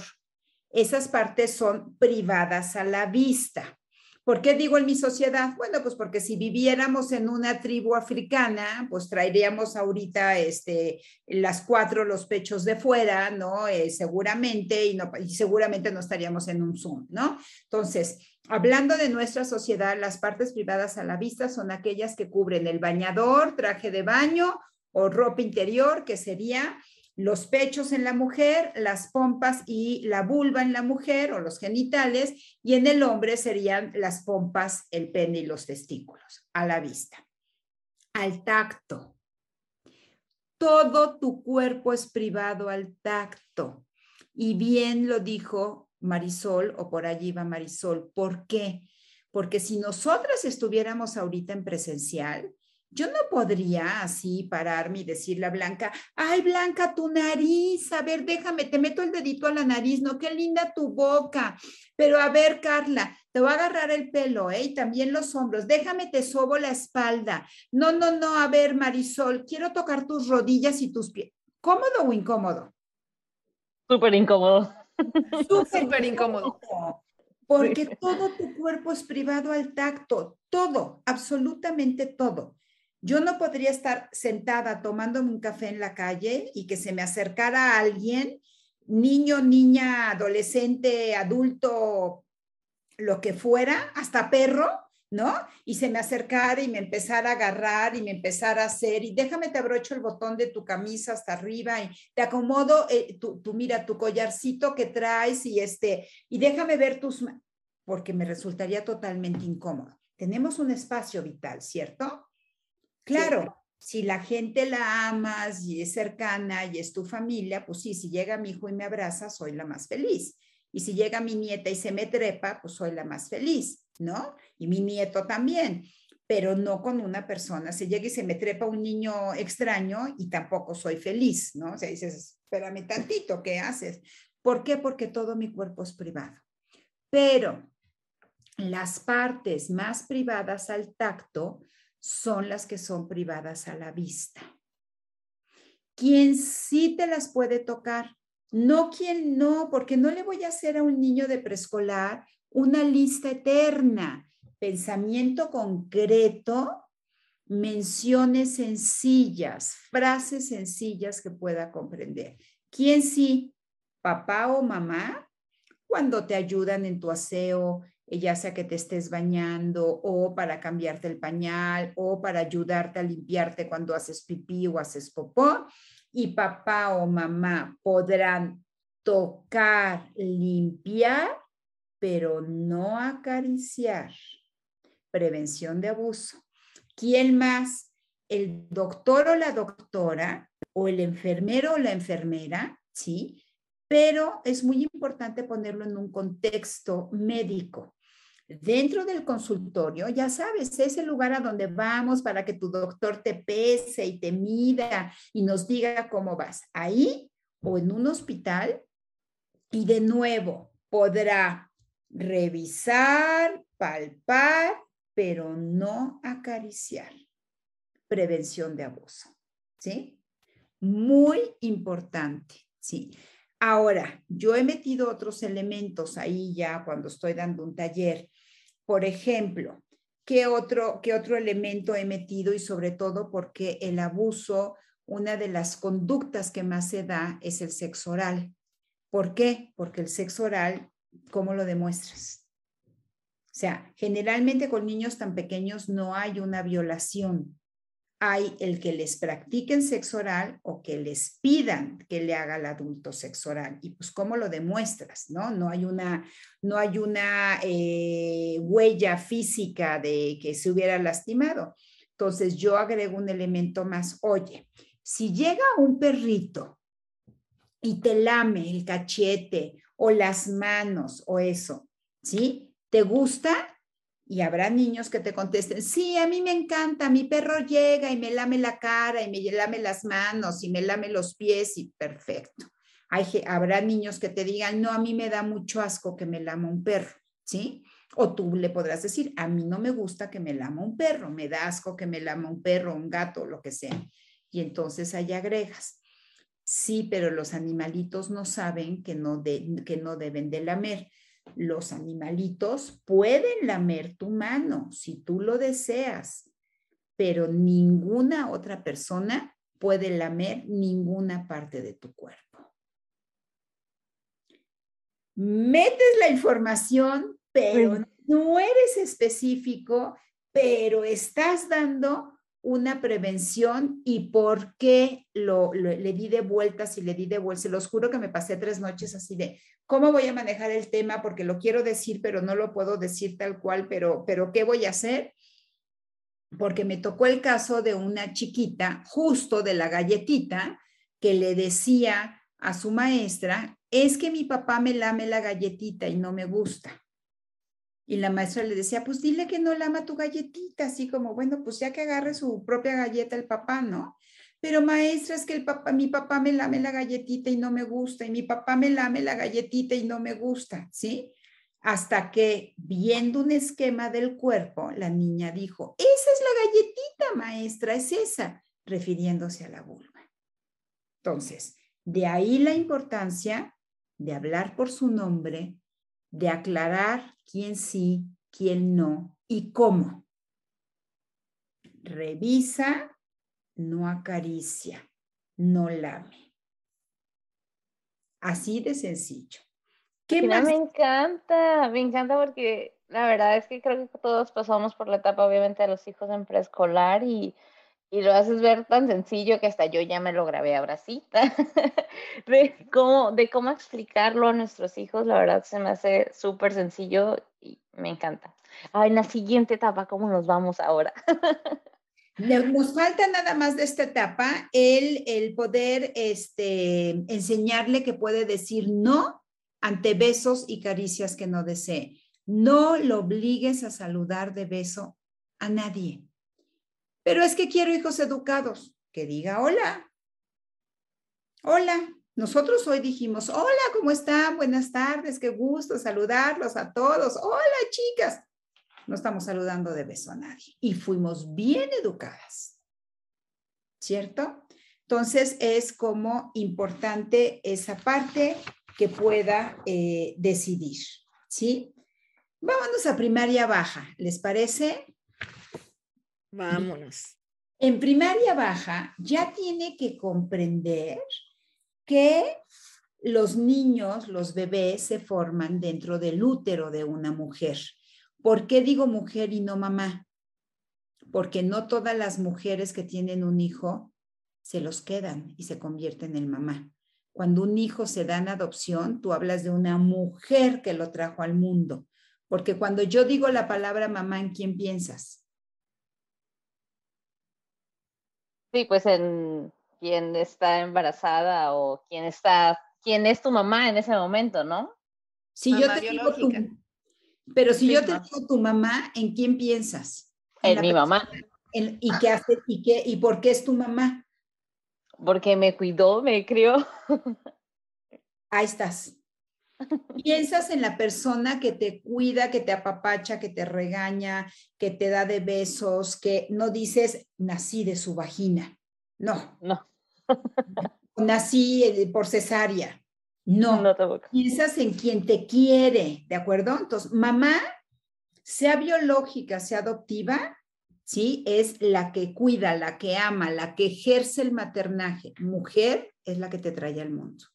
Esas partes son privadas a la vista. ¿Por qué digo en mi sociedad? Bueno, pues porque si viviéramos en una tribu africana, pues traeríamos ahorita este, las cuatro, los pechos de fuera, ¿no? Eh, seguramente, y, no, y seguramente no estaríamos en un Zoom, ¿no? Entonces, hablando de nuestra sociedad, las partes privadas a la vista son aquellas que cubren el bañador, traje de baño o ropa interior, que sería los pechos en la mujer, las pompas y la vulva en la mujer o los genitales, y en el hombre serían las pompas, el pene y los testículos, a la vista. Al tacto. Todo tu cuerpo es privado al tacto. Y bien lo dijo Marisol, o por allí va Marisol. ¿Por qué? Porque si nosotras estuviéramos ahorita en presencial, yo no podría así pararme y decirle a Blanca, ay Blanca, tu nariz, a ver, déjame, te meto el dedito a la nariz, no, qué linda tu boca. Pero a ver, Carla, te voy a agarrar el pelo, ¿eh? Y también los hombros, déjame, te sobo la espalda. No, no, no, a ver, Marisol, quiero tocar tus rodillas y tus pies. ¿Cómodo o incómodo? Súper incómodo. Súper incómodo. Porque todo tu cuerpo es privado al tacto, todo, absolutamente todo. Yo no podría estar sentada tomándome un café en la calle y que se me acercara alguien, niño, niña, adolescente, adulto, lo que fuera, hasta perro, ¿no? Y se me acercara y me empezara a agarrar y me empezara a hacer, y déjame te abrocho el botón de tu camisa hasta arriba y te acomodo, eh, tu, mira, tu collarcito que traes y este, y déjame ver tus, porque me resultaría totalmente incómodo. Tenemos un espacio vital, ¿cierto? Claro, si la gente la amas y es cercana y es tu familia, pues sí, si llega mi hijo y me abraza, soy la más feliz. Y si llega mi nieta y se me trepa, pues soy la más feliz, ¿no? Y mi nieto también, pero no con una persona. Si llega y se me trepa un niño extraño y tampoco soy feliz, ¿no? O sea, dices, espérame tantito, ¿qué haces? ¿Por qué? Porque todo mi cuerpo es privado. Pero las partes más privadas al tacto son las que son privadas a la vista. Quien sí te las puede tocar, no quien no, porque no le voy a hacer a un niño de preescolar una lista eterna, pensamiento concreto, menciones sencillas, frases sencillas que pueda comprender. ¿Quién sí? Papá o mamá, cuando te ayudan en tu aseo, ya sea que te estés bañando o para cambiarte el pañal o para ayudarte a limpiarte cuando haces pipí o haces popó. Y papá o mamá podrán tocar, limpiar, pero no acariciar. Prevención de abuso. ¿Quién más? El doctor o la doctora o el enfermero o la enfermera, ¿sí? Pero es muy importante ponerlo en un contexto médico. Dentro del consultorio, ya sabes, es el lugar a donde vamos para que tu doctor te pese y te mida y nos diga cómo vas. Ahí o en un hospital y de nuevo podrá revisar, palpar, pero no acariciar. Prevención de abuso, ¿sí? Muy importante, ¿sí? Ahora, yo he metido otros elementos ahí ya cuando estoy dando un taller. Por ejemplo, ¿qué otro, qué otro elemento he metido? Y sobre todo porque el abuso, una de las conductas que más se da es el sexo oral. ¿Por qué? Porque el sexo oral, ¿cómo lo demuestras? O sea, generalmente con niños tan pequeños no hay una violación, hay el que les practiquen sexo oral o que les pidan que le haga al adulto sexo oral. Y pues, ¿cómo lo demuestras? No, no hay una, no hay una eh, huella física de que se hubiera lastimado. Entonces, yo agrego un elemento más. Oye, si llega un perrito y te lame el cachete o las manos o eso, ¿sí? ¿Te gusta? Y habrá niños que te contesten, sí, a mí me encanta, mi perro llega y me lame la cara y me lame las manos y me lame los pies y perfecto. Hay, habrá niños que te digan, no, a mí me da mucho asco que me lama un perro, ¿sí? O tú le podrás decir, a mí no me gusta que me lama un perro, me da asco que me lama un perro, un gato, lo que sea. Y entonces ahí agregas, sí, pero los animalitos no saben que no, que no deben de lamer los animalitos pueden lamer tu mano si tú lo deseas, pero ninguna otra persona puede lamer ninguna parte de tu cuerpo. Metes la información, pero no eres específico, pero estás dando una prevención y por qué lo, le di de vueltas y le di de vueltas. Se los juro que me pasé tres noches así de, ¿cómo voy a manejar el tema? Porque lo quiero decir, pero no lo puedo decir tal cual, pero, pero ¿qué voy a hacer? Porque me tocó el caso de una chiquita, justo de la galletita, que le decía a su maestra, es que mi papá me lame la galletita y no me gusta. Y la maestra le decía, pues dile que no lama tu galletita, así como, bueno, pues ya que agarre su propia galleta el papá, ¿no? Pero maestra, es que el papá, mi papá me lame la galletita y no me gusta, y mi papá me lame la galletita y no me gusta, ¿sí? Hasta que, viendo un esquema del cuerpo, la niña dijo, esa es la galletita, maestra, es esa, refiriéndose a la vulva. Entonces, de ahí la importancia de hablar por su nombre, de aclarar quién sí, quién no y cómo. Revisa, no acaricia, no lame. Así de sencillo. ¿Qué más? Me encanta, me encanta porque la verdad es que creo que todos pasamos por la etapa, obviamente, de los hijos en preescolar y y lo haces ver tan sencillo que hasta yo ya me lo grabé ahora sí, de cómo, de cómo explicarlo a nuestros hijos, la verdad se me hace súper sencillo y me encanta. Ah, en la siguiente etapa, ¿cómo nos vamos ahora? Nos falta nada más de esta etapa el, el poder este, enseñarle que puede decir no ante besos y caricias que no desee. No lo obligues a saludar de beso a nadie. Pero es que quiero hijos educados. Que diga hola. Hola. Nosotros hoy dijimos, hola, ¿cómo están? Buenas tardes, qué gusto saludarlos a todos. Hola, chicas. No estamos saludando de beso a nadie. Y fuimos bien educadas. ¿Cierto? Entonces es como importante esa parte que pueda eh, decidir. ¿Sí? Vámonos a primaria baja. ¿Les parece? Vámonos. En primaria baja ya tiene que comprender que los niños, los bebés se forman dentro del útero de una mujer. ¿Por qué digo mujer y no mamá? Porque no todas las mujeres que tienen un hijo se los quedan y se convierten en mamá. Cuando un hijo se da en adopción, tú hablas de una mujer que lo trajo al mundo. Porque cuando yo digo la palabra mamá, ¿en quién piensas? Sí, pues en quien está embarazada o quien está, quién es tu mamá en ese momento, ¿no? Si yo te digo tu, pero si yo te digo tu mamá, ¿en quién piensas? En, mi mamá. ¿Y qué hace? ¿Y qué? ¿Y por qué es tu mamá? Porque me cuidó, me crió. Ahí estás. Piensas en la persona que te cuida, que te apapacha, que te regaña, que te da de besos, que no dices nací de su vagina. No. No. nací eh, por cesárea. No. no Piensas en quien te quiere, ¿de acuerdo? Entonces, mamá, sea biológica, sea adoptiva, ¿sí? Es la que cuida, la que ama, la que ejerce el maternaje. Mujer es la que te trae al mundo.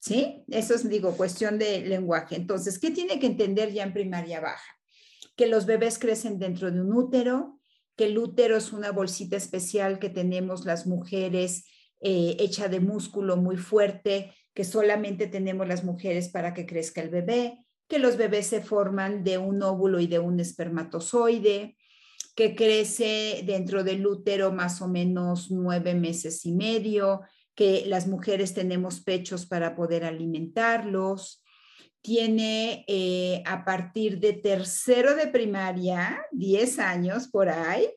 ¿Sí? Eso es, digo, cuestión de lenguaje. Entonces, ¿qué tiene que entender ya en primaria baja? Que los bebés crecen dentro de un útero, que el útero es una bolsita especial que tenemos las mujeres eh, hecha de músculo muy fuerte, que solamente tenemos las mujeres para que crezca el bebé, que los bebés se forman de un óvulo y de un espermatozoide, que crece dentro del útero más o menos nueve meses y medio, que las mujeres tenemos pechos para poder alimentarlos. Tiene eh, a partir de tercero de primaria, 10 años por ahí,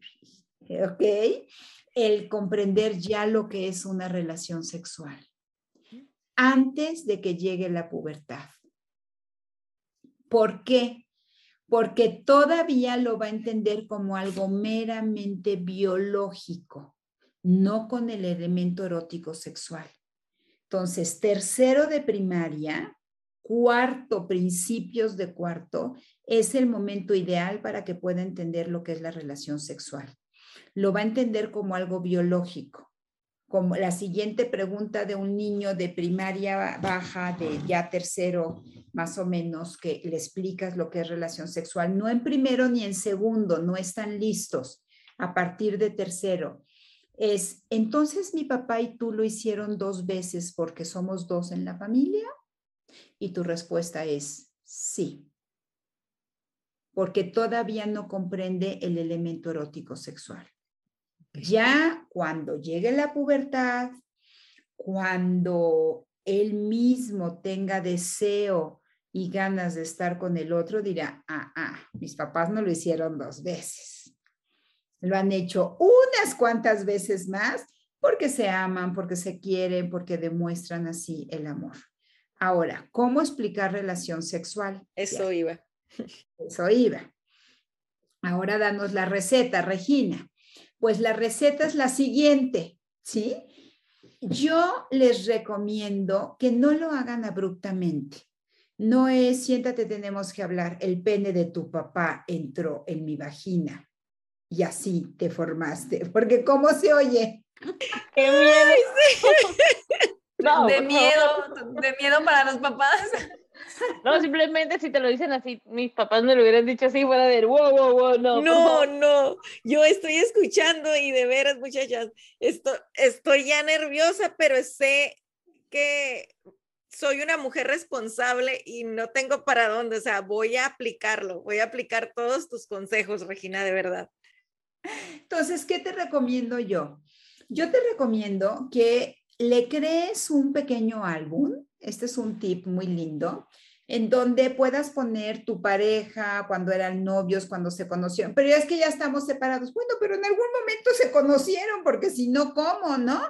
¿ok? El comprender ya lo que es una relación sexual antes de que llegue la pubertad. ¿Por qué? Porque todavía lo va a entender como algo meramente biológico no con el elemento erótico sexual. Entonces, tercero de primaria, cuarto, principios de cuarto, es el momento ideal para que pueda entender lo que es la relación sexual. Lo va a entender como algo biológico, como la siguiente pregunta de un niño de primaria baja, de ya tercero más o menos, que le explicas lo que es relación sexual, no en primero ni en segundo, no están listos a partir de tercero. Es, entonces mi papá y tú lo hicieron dos veces porque somos dos en la familia. Y tu respuesta es sí, porque todavía no comprende el elemento erótico sexual. Ya cuando llegue la pubertad, cuando él mismo tenga deseo y ganas de estar con el otro, dirá, ah, ah, mis papás no lo hicieron dos veces. Lo han hecho unas cuantas veces más porque se aman, porque se quieren, porque demuestran así el amor. Ahora, ¿cómo explicar relación sexual? Eso iba. Eso iba. Ahora danos la receta, Regina. Pues la receta es la siguiente, ¿sí? Yo les recomiendo que no lo hagan abruptamente. No es, siéntate, tenemos que hablar, el pene de tu papá entró en mi vagina y así te formaste, porque ¿cómo se oye? ¡Qué miedo! de miedo, de miedo para los papás. No, simplemente si te lo dicen así, mis papás me lo hubieran dicho así, fuera de wow, wow, wow, no. No, no, yo estoy escuchando y de veras, muchachas, estoy, estoy ya nerviosa, pero sé que soy una mujer responsable y no tengo para dónde, o sea, voy a aplicarlo, voy a aplicar todos tus consejos, Regina, de verdad. Entonces, ¿qué te recomiendo yo? Yo te recomiendo que le crees un pequeño álbum este es un tip muy lindo en donde puedas poner tu pareja cuando eran novios, cuando se conocieron, pero es que ya estamos separados. Bueno, pero en algún momento se conocieron, porque si no, ¿cómo, no?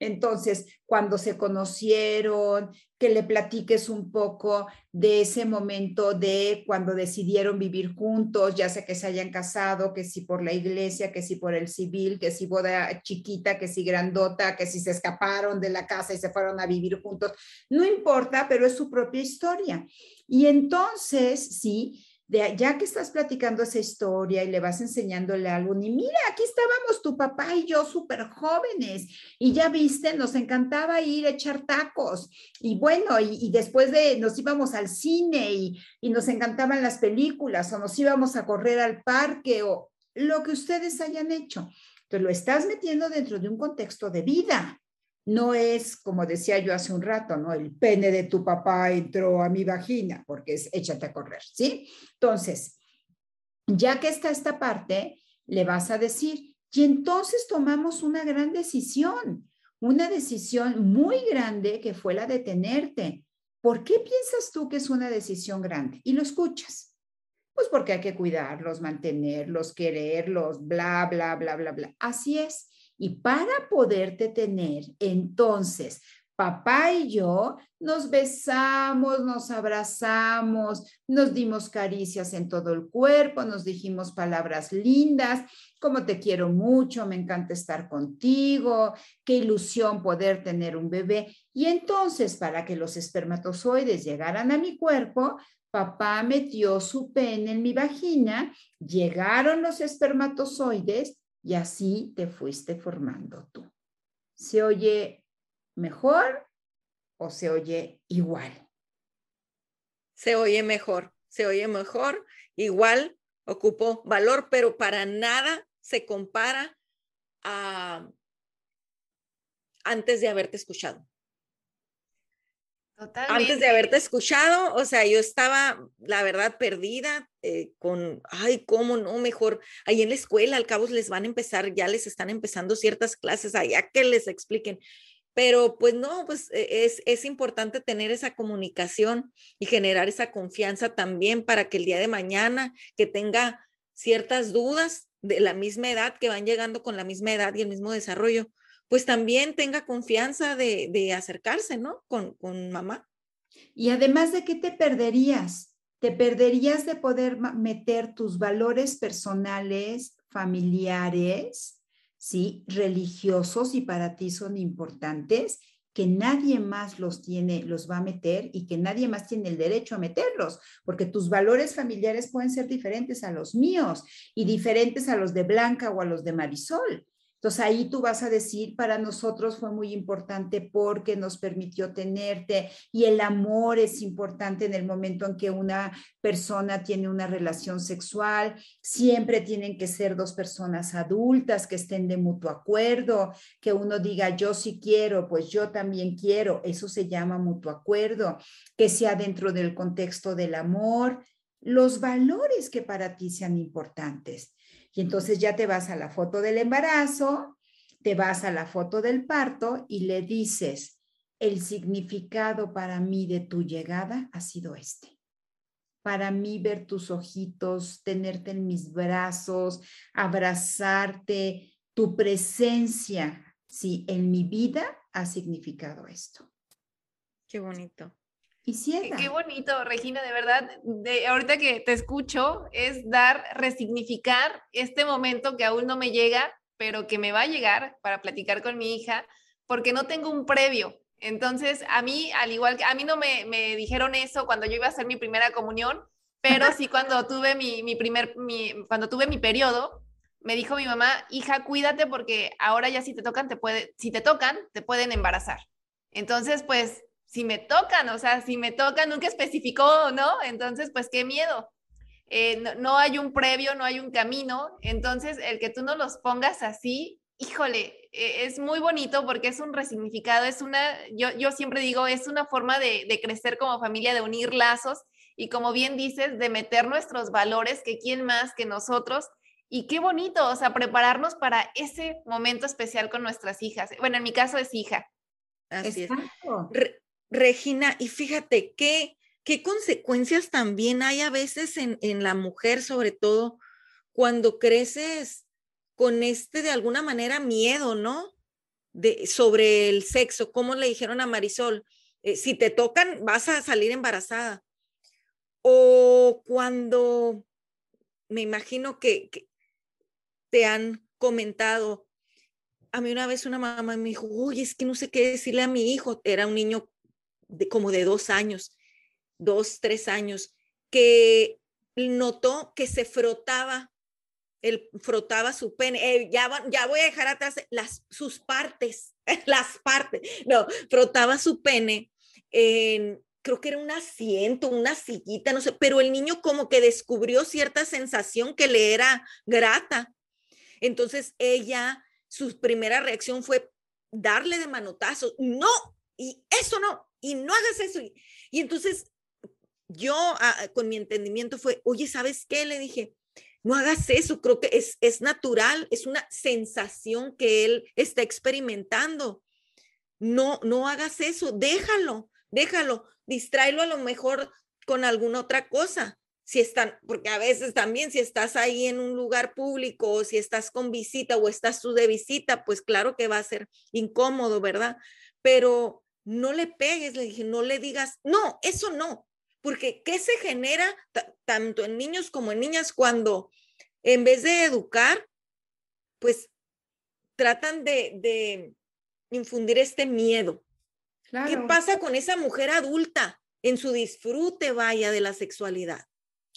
Entonces, cuando se conocieron, que le platiques un poco de ese momento de cuando decidieron vivir juntos, ya sea que se hayan casado, que si por la iglesia, que si por el civil, que si boda chiquita, que si grandota, que si se escaparon de la casa y se fueron a vivir juntos. No importa, pero es su propia historia. Y entonces, sí, ya que estás platicando esa historia y le vas enseñándole algo, y mira, aquí estábamos tu papá y yo súper jóvenes, y ya viste, nos encantaba ir a echar tacos, y bueno, y, después de nos íbamos al cine y, y nos encantaban las películas, o nos íbamos a correr al parque, o lo que ustedes hayan hecho. Entonces lo estás metiendo dentro de un contexto de vida no es, como decía yo hace un rato, ¿no? El pene de tu papá entró a mi vagina, porque es échate a correr, ¿sí? Entonces, ya que está esta parte, le vas a decir, y entonces tomamos una gran decisión, una decisión muy grande que fue la de tenerte. ¿Por qué piensas tú que es una decisión grande? Y lo escuchas. Pues porque hay que cuidarlos, mantenerlos, quererlos, bla, bla, bla, bla, bla. Así es. Y para poderte tener, entonces, papá y yo nos besamos, nos abrazamos, nos dimos caricias en todo el cuerpo, nos dijimos palabras lindas, como te quiero mucho, me encanta estar contigo, qué ilusión poder tener un bebé. Y entonces, para que los espermatozoides llegaran a mi cuerpo, papá metió su pene en mi vagina, llegaron los espermatozoides y así te fuiste formando tú. ¿Se oye mejor o se oye igual? Se oye mejor, se oye mejor, igual ocupó valor, pero para nada se compara a antes de haberte escuchado. Antes de haberte escuchado, o sea, yo estaba, la verdad, perdida eh, con, ay, ¿cómo no? Mejor, ahí en la escuela, al cabo les van a empezar, ya les están empezando ciertas clases, allá que les expliquen. Pero pues no, pues e, es, es importante tener esa comunicación y generar esa confianza también para que el día de mañana que tenga ciertas dudas de la misma edad, que van llegando con la misma edad y el mismo desarrollo, pues también tenga confianza de, acercarse, ¿no? Con, con mamá. Y además de qué te perderías, te perderías de poder meter tus valores personales, familiares, ¿sí? Religiosos y para ti son importantes, que nadie más los tiene, los va a meter y que nadie más tiene el derecho a meterlos, porque tus valores familiares pueden ser diferentes a los míos y diferentes a los de Blanca o a los de Marisol. Entonces ahí tú vas a decir, para nosotros fue muy importante porque nos permitió tenerte y el amor es importante en el momento en que una persona tiene una relación sexual. Siempre tienen que ser dos personas adultas que estén de mutuo acuerdo, que uno diga, yo sí quiero, pues yo también quiero. Eso se llama mutuo acuerdo, que sea dentro del contexto del amor, los valores que para ti sean importantes. Y entonces ya te vas a la foto del embarazo, te vas a la foto del parto y le dices, el significado para mí de tu llegada ha sido este. Para mí ver tus ojitos, tenerte en mis brazos, abrazarte, tu presencia, sí, en mi vida ha significado esto. Qué bonito. Y cierra. Qué bonito, Regina, de verdad. De, ahorita que te escucho, es dar, resignificar este momento que aún no me llega, pero que me va a llegar para platicar con mi hija, porque no tengo un previo. Entonces, a mí, al igual que a mí no me, me dijeron eso cuando yo iba a hacer mi primera comunión, pero sí cuando tuve mi, mi primer, mi, cuando tuve mi periodo, me dijo mi mamá, hija, cuídate porque ahora ya si te tocan, te puede, si te tocan, te pueden embarazar. Entonces, pues si me tocan, o sea, si me tocan, nunca especificó, ¿no? Entonces, pues qué miedo. Eh, no, hay un previo, no hay un camino, entonces el que tú no los pongas así, híjole, e, es muy bonito porque es un resignificado, es una, yo, yo siempre digo, es una forma de, de crecer como familia, de unir lazos y como bien dices, de meter nuestros valores, que quién más que nosotros, y qué bonito, o sea, prepararnos para ese momento especial con nuestras hijas. Bueno, en mi caso es hija. Así es. Regina, y fíjate qué, qué consecuencias también hay a veces en, en la mujer, sobre todo cuando creces con este de alguna manera miedo, ¿no? De, sobre el sexo, como le dijeron a Marisol, eh, si te tocan vas a salir embarazada. O cuando me imagino que, te han comentado, a mí una vez una mamá me dijo, uy, es que no sé qué decirle a mi hijo, era un niño como de dos años, dos, tres años, que notó que se frotaba, él frotaba su pene, eh, ya, ya voy a dejar atrás las, sus partes, las partes, no, frotaba su pene en, creo que era un asiento, una sillita, no sé, pero el niño como que descubrió cierta sensación que le era grata. Entonces ella, su primera reacción fue darle de manotazo, no, y eso no, y no hagas eso. Y, entonces yo ah, con mi entendimiento fue, oye, ¿sabes qué? Le dije, no hagas eso, creo que es, es natural, es una sensación que él está experimentando. No, no hagas eso, déjalo, déjalo, distráelo a lo mejor con alguna otra cosa. Si están, porque a veces también si estás ahí en un lugar público o si estás con visita o estás tú de visita, pues claro que va a ser incómodo, ¿verdad? Pero no le pegues, le dije, no le digas, no, eso no, porque ¿qué se genera tanto en niños como en niñas cuando en vez de educar, pues tratan de, infundir este miedo? ¿Qué pasa con esa mujer adulta en su disfrute, vaya, de la sexualidad?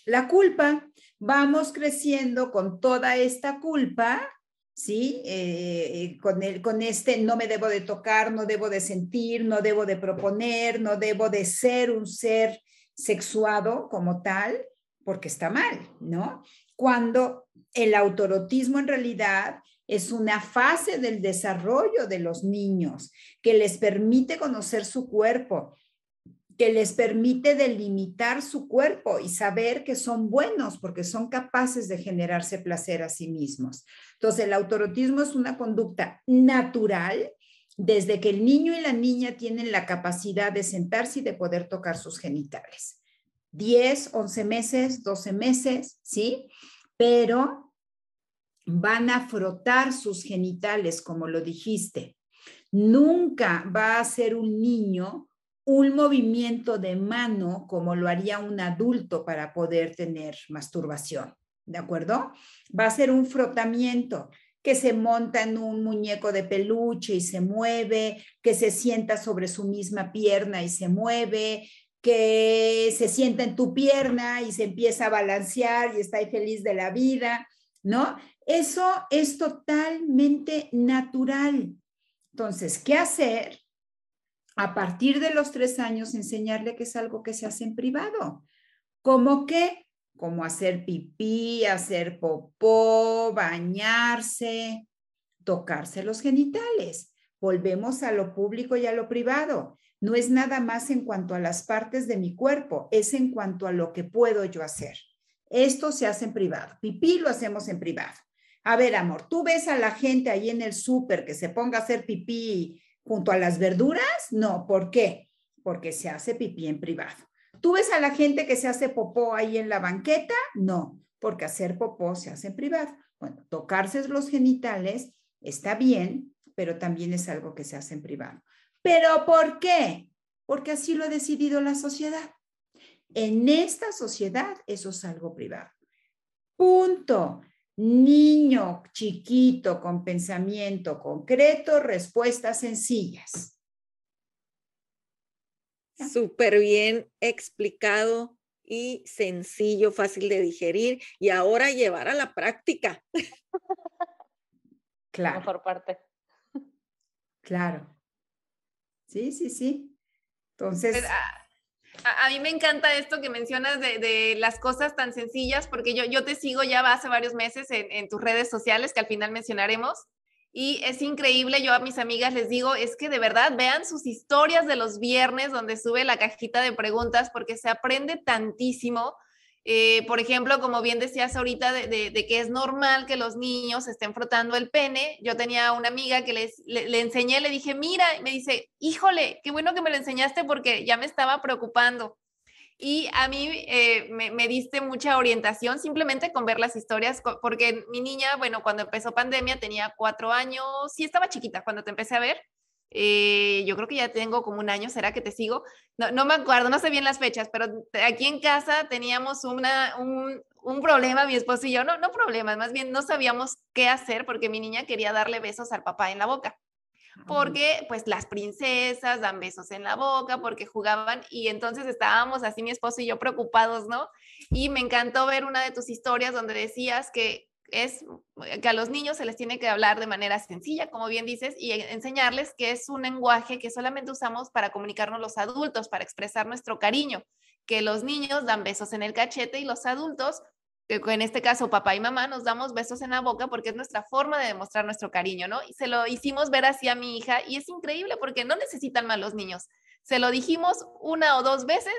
La culpa, vamos creciendo con toda esta culpa ¿sí? Eh, con, el, con este no me debo de tocar, no debo de sentir, no debo de proponer, no debo de ser un ser sexuado como tal, porque está mal, ¿no? Cuando el autorotismo en realidad es una fase del desarrollo de los niños que les permite conocer su cuerpo, que les permite delimitar su cuerpo y saber que son buenos porque son capaces de generarse placer a sí mismos. Entonces, el autorotismo es una conducta natural desde que el niño y la niña tienen la capacidad de sentarse y de poder tocar sus genitales. 10, 11 meses, 12 meses, ¿sí? Pero van a frotar sus genitales, como lo dijiste. Nunca va a ser un niño un movimiento de mano como lo haría un adulto para poder tener masturbación, ¿de acuerdo? Va a ser un frotamiento que se monta en un muñeco de peluche y se mueve, que se sienta sobre su misma pierna y se mueve, que se sienta en tu pierna y se empieza a balancear y está ahí feliz de la vida. ¿no? Eso es totalmente natural. Entonces, ¿qué hacer? A partir de los tres años, enseñarle que es algo que se hace en privado. ¿Cómo qué? Como hacer pipí, hacer popó, bañarse, tocarse los genitales. Volvemos a lo público y a lo privado. No es nada más en cuanto a las partes de mi cuerpo, es en cuanto a lo que puedo yo hacer. Esto se hace en privado. Pipí lo hacemos en privado. A ver, amor, ¿tú ves a la gente ahí en el súper que se ponga a hacer pipí junto a las verduras? No, ¿por qué? Porque se hace pipí en privado. ¿Tú ves a la gente que se hace popó ahí en la banqueta? No, porque hacer popó se hace en privado. Bueno, tocarse los genitales está bien, pero también es algo que se hace en privado. ¿Pero por qué? Porque así lo ha decidido la sociedad. En esta sociedad eso es algo privado. Punto. Niño chiquito con pensamiento concreto, respuestas sencillas. Súper bien explicado y sencillo, fácil de digerir y ahora llevar a la práctica. Claro. Por parte. Claro. Sí, sí, sí. Entonces... A, mí me encanta esto que mencionas de, las cosas tan sencillas, porque yo, yo te sigo ya hace varios meses en, en, tus redes sociales, que al final mencionaremos, y es increíble, yo a mis amigas les digo, es que de verdad vean sus historias de los viernes donde sube la cajita de preguntas, porque se aprende tantísimo eh, por ejemplo, como bien decías ahorita, de, que es normal que los niños estén frotando el pene. Yo tenía una amiga que les, le, enseñé, le dije, mira, me dice, híjole, qué bueno que me lo enseñaste porque ya me estaba preocupando. Y a mí eh, me, me, diste mucha orientación simplemente con ver las historias, porque mi niña, bueno, cuando empezó pandemia tenía cuatro años, sí estaba chiquita cuando te empecé a ver, eh, yo creo que ya tengo como un año, ¿será que te sigo? No, no, me acuerdo, no sé bien las fechas, pero aquí en casa teníamos una, un, un, problema, mi esposo y yo, no, no problemas, más bien no sabíamos qué hacer porque mi niña quería darle besos al papá en la boca. Porque pues las princesas dan besos en la boca, porque jugaban y entonces estábamos así mi esposo y yo preocupados, ¿no? Y me encantó ver una de tus historias donde decías que es que a los niños se les tiene que hablar de manera sencilla, como bien dices, y enseñarles que es un lenguaje que solamente usamos para comunicarnos los adultos, para expresar nuestro cariño, que los niños dan besos en el cachete y los adultos, en este caso papá y mamá, nos damos besos en la boca porque es nuestra forma de demostrar nuestro cariño, ¿no? Y se lo hicimos ver así a mi hija y es increíble porque no necesitan más los niños. Se lo dijimos una o dos veces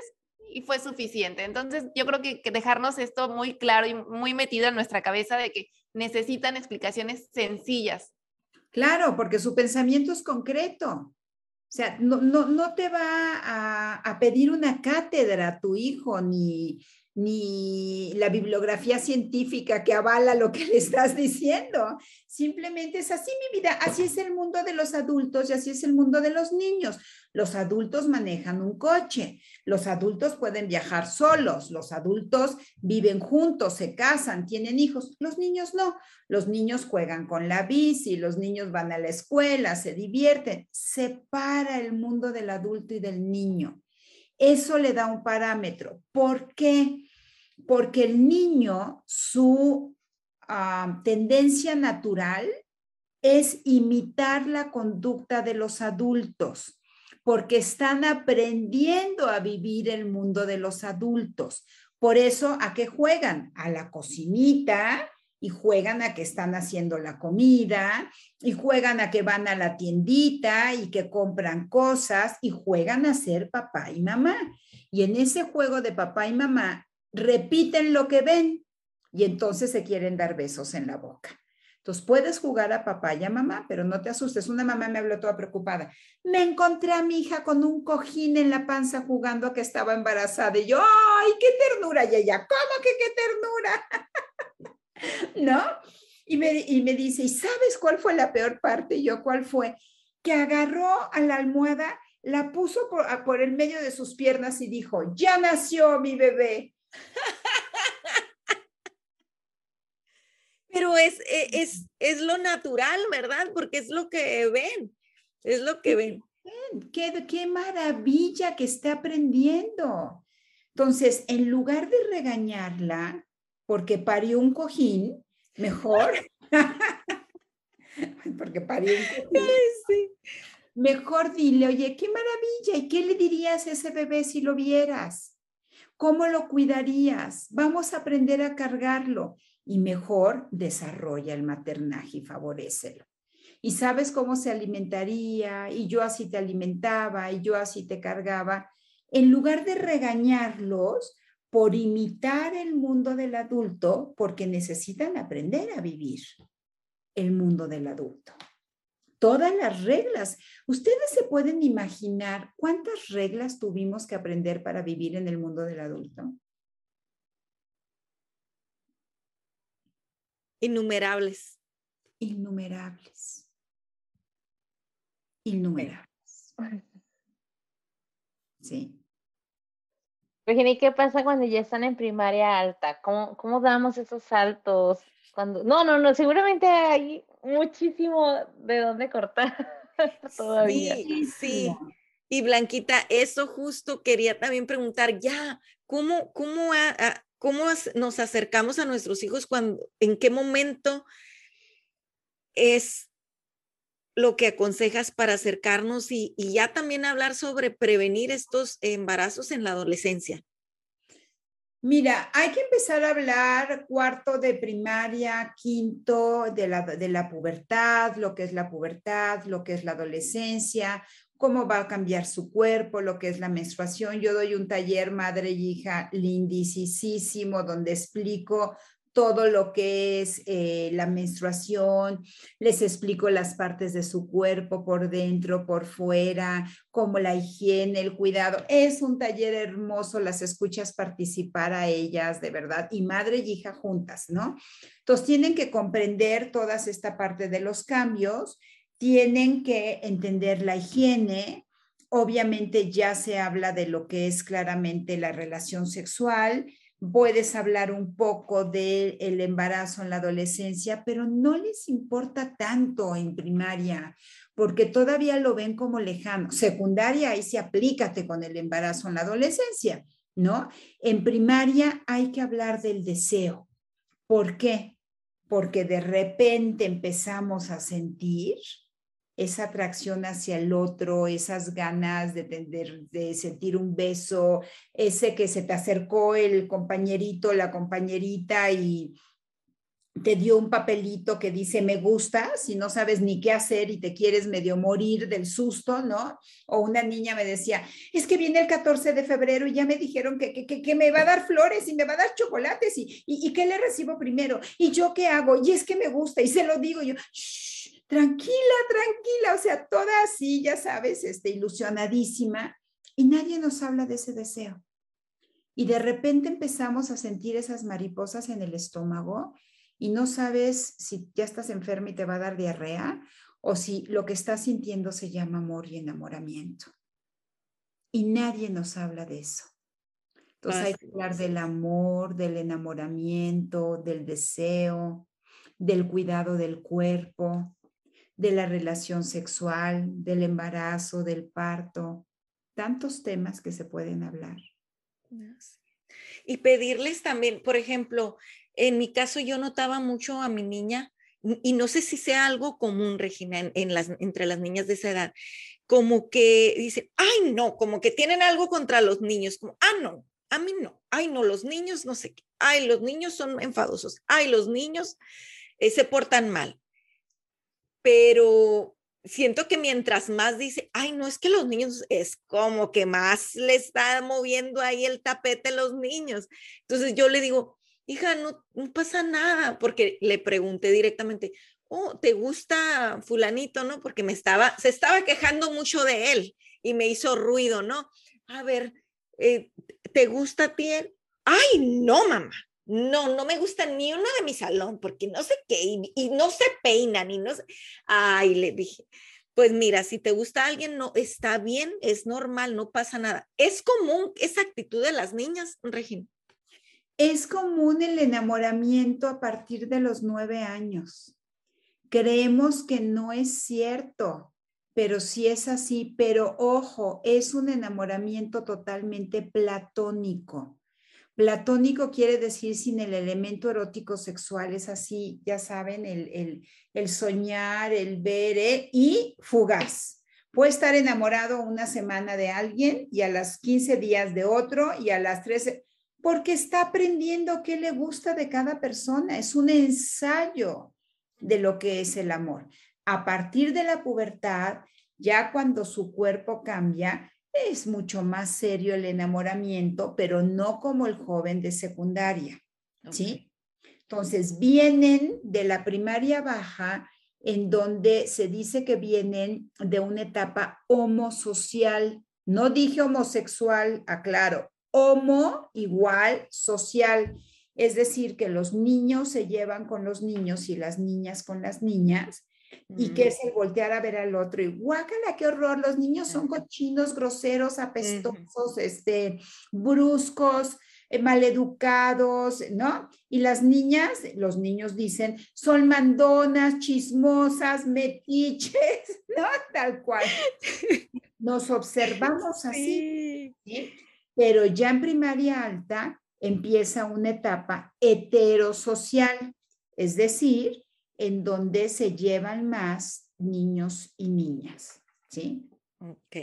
y fue suficiente. Entonces, yo creo que, dejarnos esto muy claro y muy metido en nuestra cabeza de que necesitan explicaciones sencillas. Claro, porque su pensamiento es concreto. O sea, no, no, no te va a, a, pedir una cátedra a tu hijo, ni, ni la bibliografía científica que avala lo que le estás diciendo. Simplemente es así mi vida, así es el mundo de los adultos y así es el mundo de los niños. Los adultos manejan un coche, los adultos pueden viajar solos, los adultos viven juntos, se casan, tienen hijos, los niños no. Los niños juegan con la bici, los niños van a la escuela, se divierten. Separa el mundo del adulto y del niño. Eso le da un parámetro. ¿Por qué? Porque el niño, su ah, tendencia natural es imitar la conducta de los adultos, porque están aprendiendo a vivir el mundo de los adultos. Por eso, ¿a qué juegan? A la cocinita, y juegan a que están haciendo la comida y juegan a que van a la tiendita y que compran cosas y juegan a ser papá y mamá. Y en ese juego de papá y mamá repiten lo que ven y entonces se quieren dar besos en la boca. Entonces puedes jugar a papá y a mamá, pero no te asustes. Una mamá me habló toda preocupada. Me encontré a mi hija con un cojín en la panza jugando a que estaba embarazada y yo, ¡ay, qué ternura! Y ella, ¿cómo que qué ternura? ¿No? Y me, y me dice, ¿y sabes cuál fue la peor parte? Y yo, ¿cuál fue? Que agarró a la almohada, la puso por, por el medio de sus piernas y dijo, ya nació mi bebé. Pero es, e, es, es lo natural, ¿verdad? Porque es lo que ven, es lo que ven. Qué, qué maravilla que está aprendiendo. Entonces, en lugar de regañarla porque parió un cojín, Mejor. Porque pariente. Sí. Mejor dile, oye, qué maravilla. ¿Y qué le dirías a ese bebé si lo vieras? ¿Cómo lo cuidarías? Vamos a aprender a cargarlo y mejor desarrolla el maternaje y favorecelo. Y sabes cómo se alimentaría y yo así te alimentaba y yo así te cargaba. En lugar de regañarlos, por imitar el mundo del adulto porque necesitan aprender a vivir el mundo del adulto. Todas las reglas. Ustedes se pueden imaginar cuántas reglas tuvimos que aprender para vivir en el mundo del adulto. Innumerables. Innumerables. Innumerables. Sí. Virginia, ¿y qué pasa cuando ya están en primaria alta? ¿Cómo, cómo damos esos saltos? Cuando... No, no, no, seguramente hay muchísimo de dónde cortar todavía. Sí, sí. Y Blanquita, eso justo quería también preguntar, ya, ¿cómo, cómo, cómo nos acercamos a nuestros hijos cuando, en qué momento es lo que aconsejas para acercarnos y, ya también hablar sobre prevenir estos embarazos en la adolescencia? Mira, hay que empezar a hablar cuarto de primaria, quinto de la, de la pubertad, lo que es la pubertad, lo que es la adolescencia, cómo va a cambiar su cuerpo, lo que es la menstruación. Yo doy un taller madre y hija lindísimo donde explico todo lo que es eh, la menstruación, les explico las partes de su cuerpo por dentro, por fuera, como la higiene, el cuidado. Es un taller hermoso, las escuchas participar a ellas, de verdad, y madre y hija juntas, ¿no? Entonces tienen que comprender toda esta parte de los cambios, tienen que entender la higiene, obviamente ya se habla de lo que es claramente la relación sexual, puedes hablar un poco del el embarazo en la adolescencia, pero no les importa tanto en primaria, porque todavía lo ven como lejano. Secundaria, ahí se aplícate con el embarazo en la adolescencia, ¿no? En primaria hay que hablar del deseo. ¿Por qué? Porque de repente empezamos a sentir esa atracción hacia el otro, esas ganas de, de, sentir un beso, ese que se te acercó el compañerito, la compañerita y te dio un papelito que dice me gusta, si no sabes ni qué hacer y te quieres medio morir del susto, ¿no? O una niña me decía, es que viene el 14 de febrero y ya me dijeron que, que, que me va a dar flores y me va a dar chocolates y, y, y, qué le recibo primero y yo qué hago y es que me gusta y se lo digo yo, Shh, tranquila, tranquila, o sea, toda así, ya sabes, este, ilusionadísima, y nadie nos habla de ese deseo. Y de repente empezamos a sentir esas mariposas en el estómago y no sabes si ya estás enferma y te va a dar diarrea o si lo que estás sintiendo se llama amor y enamoramiento. Y nadie nos habla de eso. Entonces hay que hablar del amor, del enamoramiento, del deseo, del cuidado del cuerpo, de la relación sexual, del embarazo, del parto, tantos temas que se pueden hablar. Y pedirles también, por ejemplo, en mi caso yo notaba mucho a mi niña, y no sé si sea algo común, Regina, en, las, entre las niñas de esa edad, como que dicen, ay, no, como que tienen algo contra los niños, como, ah, no, a mí no, ay, no, los niños no sé qué, ay, los niños son enfadosos, ay, los niños eh, se portan mal pero siento que mientras más dice, ay, no es que los niños es como que más le está moviendo ahí el tapete a los niños. Entonces yo le digo, hija, no, no pasa nada, porque le pregunté directamente, oh, ¿te gusta fulanito, no? Porque me estaba, se estaba quejando mucho de él y me hizo ruido, ¿no? A ver, eh, ¿te gusta a ti él? Ay, no, mamá no, no me gusta ni una de mi salón porque no sé qué y, no se peinan y no sé. Ay, le dije, pues mira, si te gusta alguien, no está bien, es normal, no pasa nada. Es común esa actitud de las niñas, Regina. Es común el enamoramiento a partir de los nueve años. Creemos que no es cierto, pero sí es así. Pero ojo, es un enamoramiento totalmente platónico Platónico quiere decir sin el elemento erótico sexual, es así, ya saben, el, soñar, el ver ¿eh? y fugaz. Puede estar enamorado una semana de alguien y a las 15 días de otro y a las 13, porque está aprendiendo qué le gusta de cada persona. Es un ensayo de lo que es el amor. A partir de la pubertad, ya cuando su cuerpo cambia, es mucho más serio el enamoramiento, pero no como el joven de secundaria, ¿sí? Entonces, vienen de la primaria baja, en donde se dice que vienen de una etapa homosocial. No dije homosexual, aclaro, homo igual social. Es decir, que los niños se llevan con los niños y las niñas con las niñas y que es el voltear a ver al otro y guácala, qué horror, los niños son cochinos, groseros, apestosos, este, bruscos, eh, maleducados, ¿no? Y las niñas, los niños dicen, son mandonas, chismosas, metiches, ¿no? Tal cual. Nos observamos así, pero ya en primaria alta empieza una etapa heterosocial, es decir, en donde se llevan más niños y niñas, ¿sí?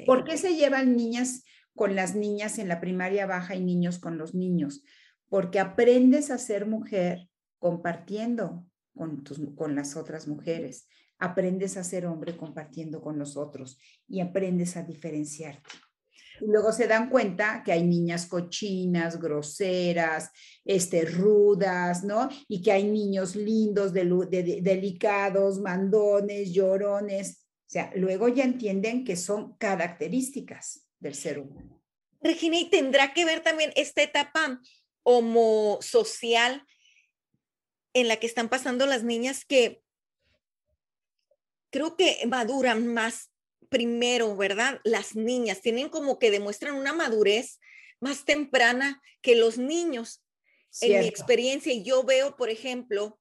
¿Por qué se llevan niñas con las niñas en la primaria baja y niños con los niños? Porque aprendes a ser mujer compartiendo con, con las otras mujeres, aprendes a ser hombre compartiendo con los otros y aprendes a diferenciarte. Y luego se dan cuenta que hay niñas cochinas, groseras, este, rudas, ¿no? Y que hay niños lindos, delicados, mandones, llorones. O sea, luego ya entienden que son características del ser humano. Regina, ¿y tendrá que ver también esta etapa homosocial en la que están pasando las niñas que creo que maduran más primero, ¿verdad? Las niñas tienen como que demuestran una madurez más temprana que los niños. En mi experiencia, y yo veo, por ejemplo,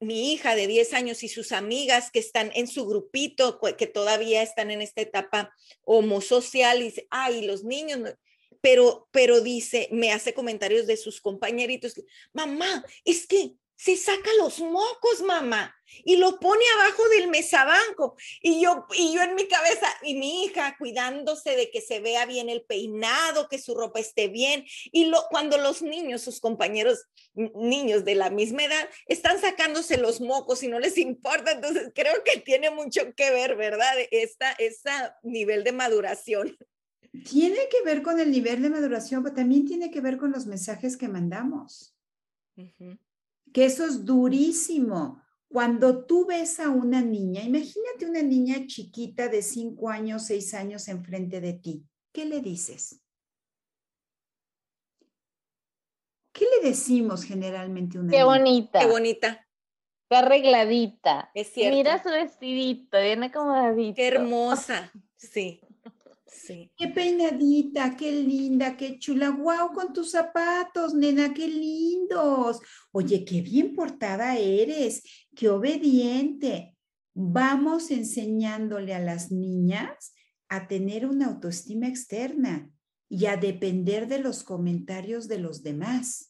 mi hija de 10 años y sus amigas que están en su grupito, que todavía están en esta etapa homosocial, y dice, ay, los niños, pero, pero dice, me hace comentarios de sus compañeritos, mamá, es que se saca los mocos, mamá, y lo pone abajo del mesabanco. Y yo, y yo en mi cabeza, y mi hija cuidándose de que se vea bien el peinado, que su ropa esté bien. Y lo, cuando los niños, sus compañeros niños de la misma edad, están sacándose los mocos y no les importa, entonces creo que tiene mucho que ver, ¿verdad? Esta, esa nivel de maduración. Tiene que ver con el nivel de maduración, pero también tiene que ver con los mensajes que mandamos que eso es durísimo. Cuando tú ves a una niña, imagínate una niña chiquita de cinco años, seis años enfrente de ti, ¿qué le dices? ¿Qué le decimos generalmente a una Qué bonita. Qué bonita. Qué arregladita. Es cierto. Mira su vestidito, viene acomodadito. Qué hermosa. Sí. Qué peinadita, qué linda, qué chula. Guau, con tus zapatos, nena, qué lindos. Oye, qué bien portada eres, qué obediente. Vamos enseñándole a las niñas a tener una autoestima externa y a depender de los comentarios de los demás.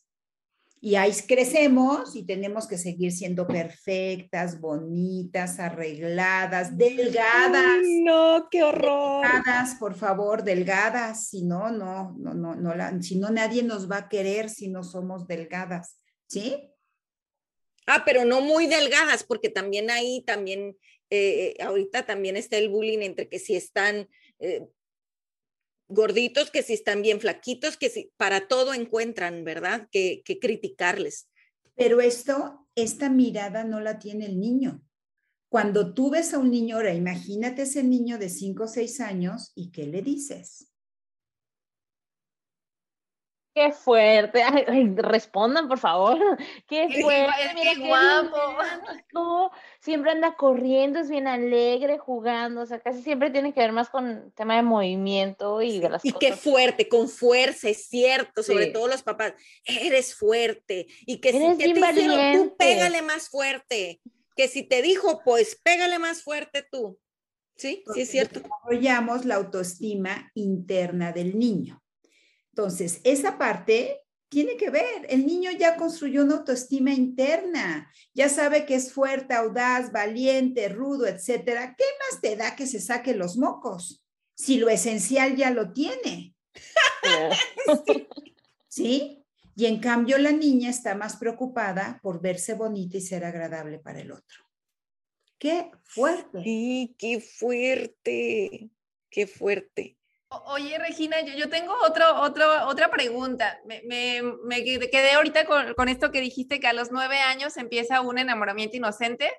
Y ahí crecemos y tenemos que seguir siendo perfectas, bonitas, arregladas, delgadas. no, qué horror. Delgadas, por favor, delgadas. Si no, no, no, no, no la, si no nadie nos va a querer si no somos delgadas, ¿sí? Ah, pero no muy delgadas, porque también ahí también, eh, ahorita también está el bullying entre que si están eh, gorditos, que si están bien flaquitos, que si para todo encuentran, ¿verdad? Que, que criticarles. Pero esto, esta mirada no la tiene el niño. Cuando tú ves a un niño, ahora imagínate ese niño de 5 o 6 años y qué le dices. Qué fuerte. respondan, por favor. Qué fuerte. Mira, qué guapo. siempre anda corriendo, es bien alegre, jugando. O sea, casi siempre tiene que ver más con tema de movimiento y de las Y qué fuerte, con fuerza, es cierto. Sobre todo los papás. Eres fuerte. Y que si te dijeron, tú pégale más fuerte. Que si te dijo, pues pégale más fuerte tú. Sí, sí es cierto. Desarrollamos la autoestima interna del niño. Entonces, esa parte tiene que ver. El niño ya construyó una autoestima interna, ya sabe que es fuerte, audaz, valiente, rudo, etcétera. ¿Qué más te da que se saque los mocos? Si lo esencial ya lo tiene. ¿Sí? Y en cambio la niña está más preocupada por verse bonita y ser agradable para el otro. Qué fuerte. Sí, qué fuerte, qué fuerte. Oye, Regina, yo, tengo otro, otro, otra pregunta. Me, me, quedé ahorita con, esto que dijiste, que a los nueve años empieza un enamoramiento inocente.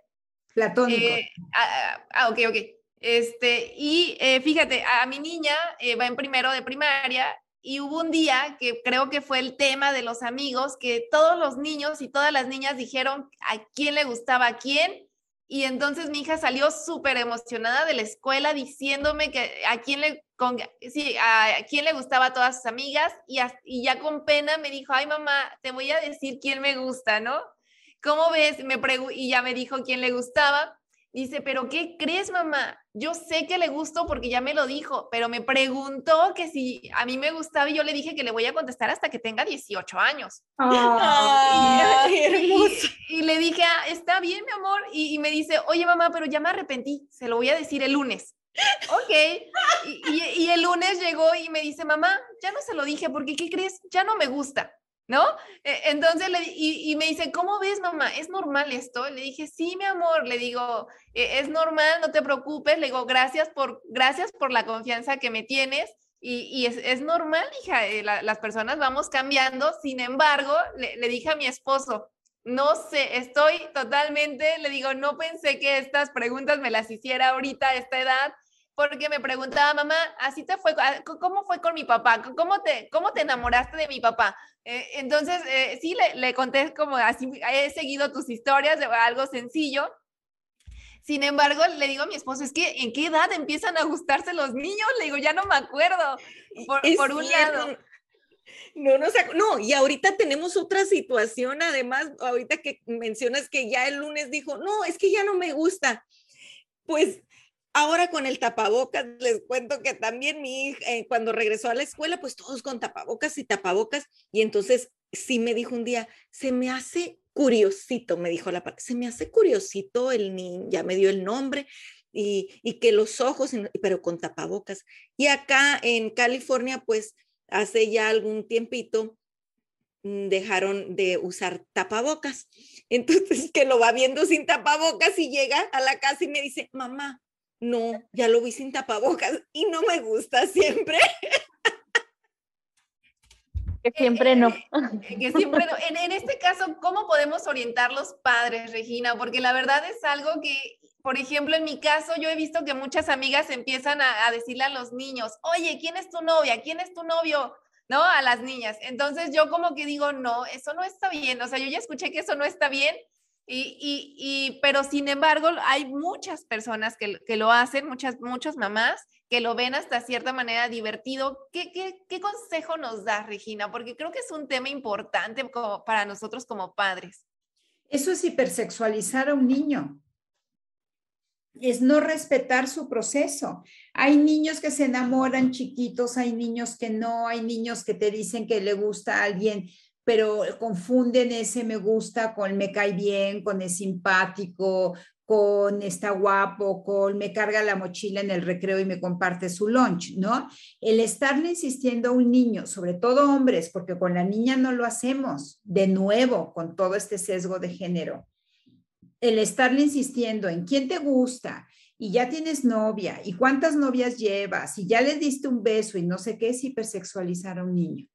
Platónico. Eh, ah, ah, ok, ok. Este, y eh, fíjate, a mi niña eh, va en primero de primaria y hubo un día que creo que fue el tema de los amigos, que todos los niños y todas las niñas dijeron a quién le gustaba a quién y entonces mi hija salió súper emocionada de la escuela diciéndome que a quién le, a quién le gustaba a todas sus amigas y, y ya con pena me dijo, ay mamá, te voy a decir quién me gusta, ¿no? ¿Cómo ves? Me y ya me dijo quién le gustaba Dice, pero ¿qué crees, mamá? Yo sé que le gustó porque ya me lo dijo, pero me preguntó que si a mí me gustaba y yo le dije que le voy a contestar hasta que tenga 18 años. y, le dije, ah, está bien, mi amor. Y, me dice, oye, mamá, pero ya me arrepentí, se lo voy a decir el lunes. ok. Y, y el lunes llegó y me dice, mamá, ya no se lo dije porque, ¿qué crees? Ya no me gusta. ¿No? E, entonces, le, y, me dice, ¿cómo ves, mamá? ¿Es normal esto? Le dije, sí, mi amor, le digo, e, es normal, no te preocupes, le digo, gracias por, gracias por la confianza que me tienes. Y, es, normal, hija, eh, las personas vamos cambiando. Sin embargo, le, le dije a mi esposo, no sé, estoy totalmente, le digo, no pensé que estas preguntas me las hiciera ahorita a esta edad porque me preguntaba, mamá, así te fue, ah, ¿cómo fue con mi papá? ¿Cómo te, cómo te enamoraste de mi papá? Eh, entonces, eh, sí, le, le, conté como así, he seguido tus historias algo sencillo. Sin embargo, le digo a mi esposo, es que ¿en qué edad empiezan a gustarse los niños? Le digo, ya no me acuerdo, por, por un lado. No, no, no, y ahorita tenemos otra situación, además, ahorita que mencionas que ya el lunes dijo, no, es que ya no me gusta. Pues Ahora con el tapabocas, les cuento que también mi hija, eh, cuando regresó a la escuela, pues todos con tapabocas y tapabocas. Y entonces sí me dijo un día, se me hace curiosito, me dijo la parte, se me hace curiosito el niño, ya me dio el nombre y, y que los ojos, pero con tapabocas. Y acá en California, pues hace ya algún tiempito, mm, dejaron de usar tapabocas. Entonces, que lo va viendo sin tapabocas y llega a la casa y me dice, mamá, no, ya lo vi sin tapabocas y no me gusta siempre. Que siempre no. Que siempre no. En, este caso, ¿cómo podemos orientar los padres, Regina? Porque la verdad es algo que, por ejemplo, en mi caso, yo he visto que muchas amigas empiezan a, a decirle a los niños, oye, ¿quién es tu novia? ¿Quién es tu novio? ¿No? A las niñas. Entonces yo como que digo, no, eso no está bien. O sea, yo ya escuché que eso no está bien y, y, pero sin embargo, hay muchas personas que, que, lo hacen, muchas, muchas mamás que lo ven hasta cierta manera divertido. ¿Qué, qué, consejo nos da, Regina? Porque creo que es un tema importante como para nosotros como padres. Eso es hipersexualizar a un niño. Es no respetar su proceso. Hay niños que se enamoran chiquitos, hay niños que no, hay niños que te dicen que le gusta a alguien pero confunden ese me gusta con me cae bien, con es simpático, con está guapo, con me carga la mochila en el recreo y me comparte su lunch, ¿no? El estarle insistiendo a un niño, sobre todo hombres, porque con la niña no lo hacemos, de nuevo, con todo este sesgo de género. El estarle insistiendo en quién te gusta y ya tienes novia y cuántas novias llevas y ya le diste un beso y no sé qué es hipersexualizar a un niño.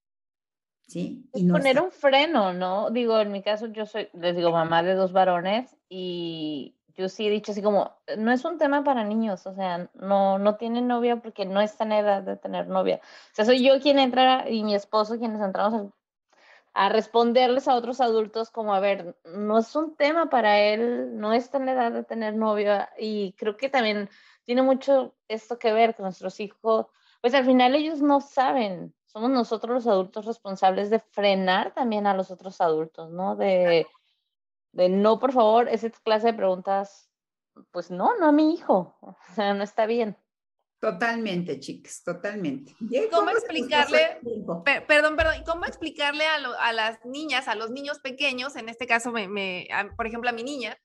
¿Sí? Y poner un freno, ¿no? Digo, en mi caso yo soy, les digo, mamá de dos varones y yo sí he dicho así como, no es un tema para niños, o sea, no, no tienen novia porque no está en edad de tener novia. O sea, soy yo quien entra y mi esposo quienes entramos a, a responderles a otros adultos como, a ver, no es un tema para él, no está en edad de tener novia y creo que también tiene mucho esto que ver con nuestros hijos, pues al final ellos no saben somos nosotros los adultos responsables de frenar también a los otros adultos, ¿no? De, de no, por favor, esa clase de preguntas, pues no, no a mi hijo, o sea, no está bien. Totalmente, chicas, totalmente. ¿Cómo explicarle, perdón, perdón, cómo explicarle a, las niñas, a los niños pequeños, en este caso, me, por ejemplo, a mi niña,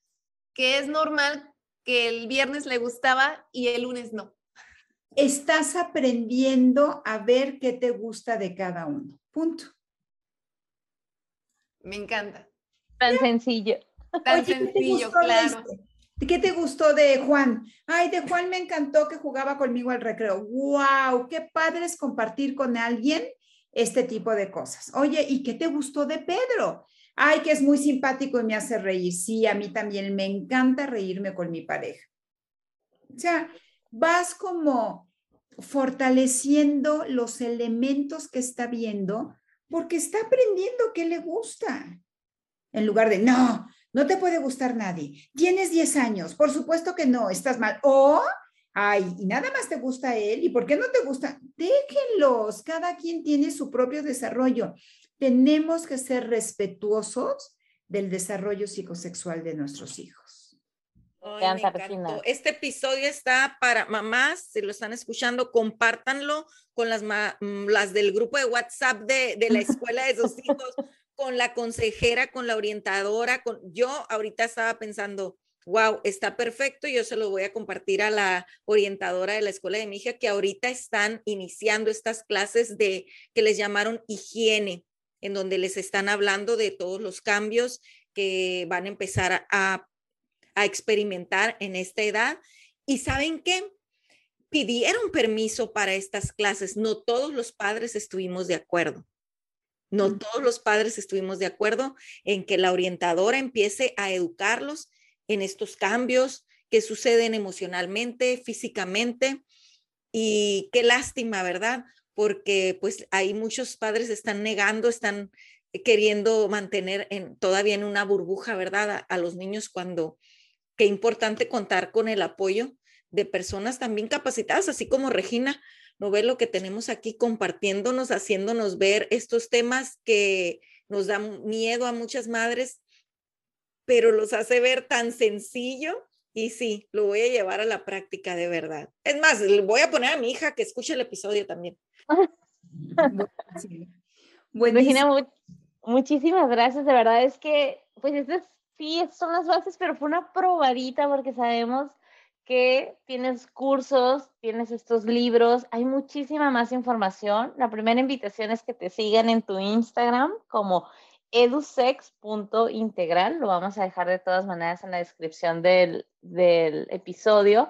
que es normal que el viernes le gustaba y el lunes no? Estás aprendiendo a ver qué te gusta de cada uno. Punto. Me encanta. Tan sencillo. Tan sencillo, claro. ¿Qué te gustó de Juan? Ay, de Juan me encantó que jugaba conmigo al recreo. ¡Wow! Qué padre es compartir con alguien este tipo de cosas. Oye, ¿y qué te gustó de Pedro? Ay, que es muy simpático y me hace reír. Sí, a mí también me encanta reírme con mi pareja. O sea, vas como fortaleciendo los elementos que está viendo porque está aprendiendo qué le gusta. En lugar de, no, no te puede gustar nadie. Tienes 10 años, por supuesto que no, estás mal. O, ay, y nada más te gusta él, ¿y por qué no te gusta? Déjenlos, cada quien tiene su propio desarrollo. Tenemos que ser respetuosos del desarrollo psicosexual de nuestros hijos. Este episodio está para mamás, si lo están escuchando, compártanlo con las, mm, las del grupo de WhatsApp de, de la escuela de sus hijos, con la consejera, con la orientadora, con yo ahorita estaba pensando, wow, está perfecto, yo se lo voy a compartir a la orientadora de la escuela de mi hija que ahorita están iniciando estas clases de que les llamaron higiene, en donde les están hablando de todos los cambios que van a empezar a, a experimentar en esta edad. Y saben qué? Pidieron permiso para estas clases. No todos los padres estuvimos de acuerdo. No todos los padres estuvimos de acuerdo en que la orientadora empiece a educarlos en estos cambios que suceden emocionalmente, físicamente. Y qué lástima, ¿verdad? Porque pues hay muchos padres están negando, están queriendo mantener en, todavía en una burbuja, ¿verdad? A, a los niños cuando qué importante contar con el apoyo de personas también capacitadas, así como Regina, no ve lo que tenemos aquí compartiéndonos, haciéndonos ver estos temas que nos dan miedo a muchas madres, pero los hace ver tan sencillo y sí, lo voy a llevar a la práctica de verdad. Es más, le voy a poner a mi hija que escuche el episodio también. bueno, muchísimas gracias. De verdad es que, pues, estas sí, son las bases, pero fue una probadita porque sabemos que tienes cursos, tienes estos libros, hay muchísima más información. La primera invitación es que te sigan en tu Instagram como edusex.integral. Lo vamos a dejar de todas maneras en la descripción del, del episodio.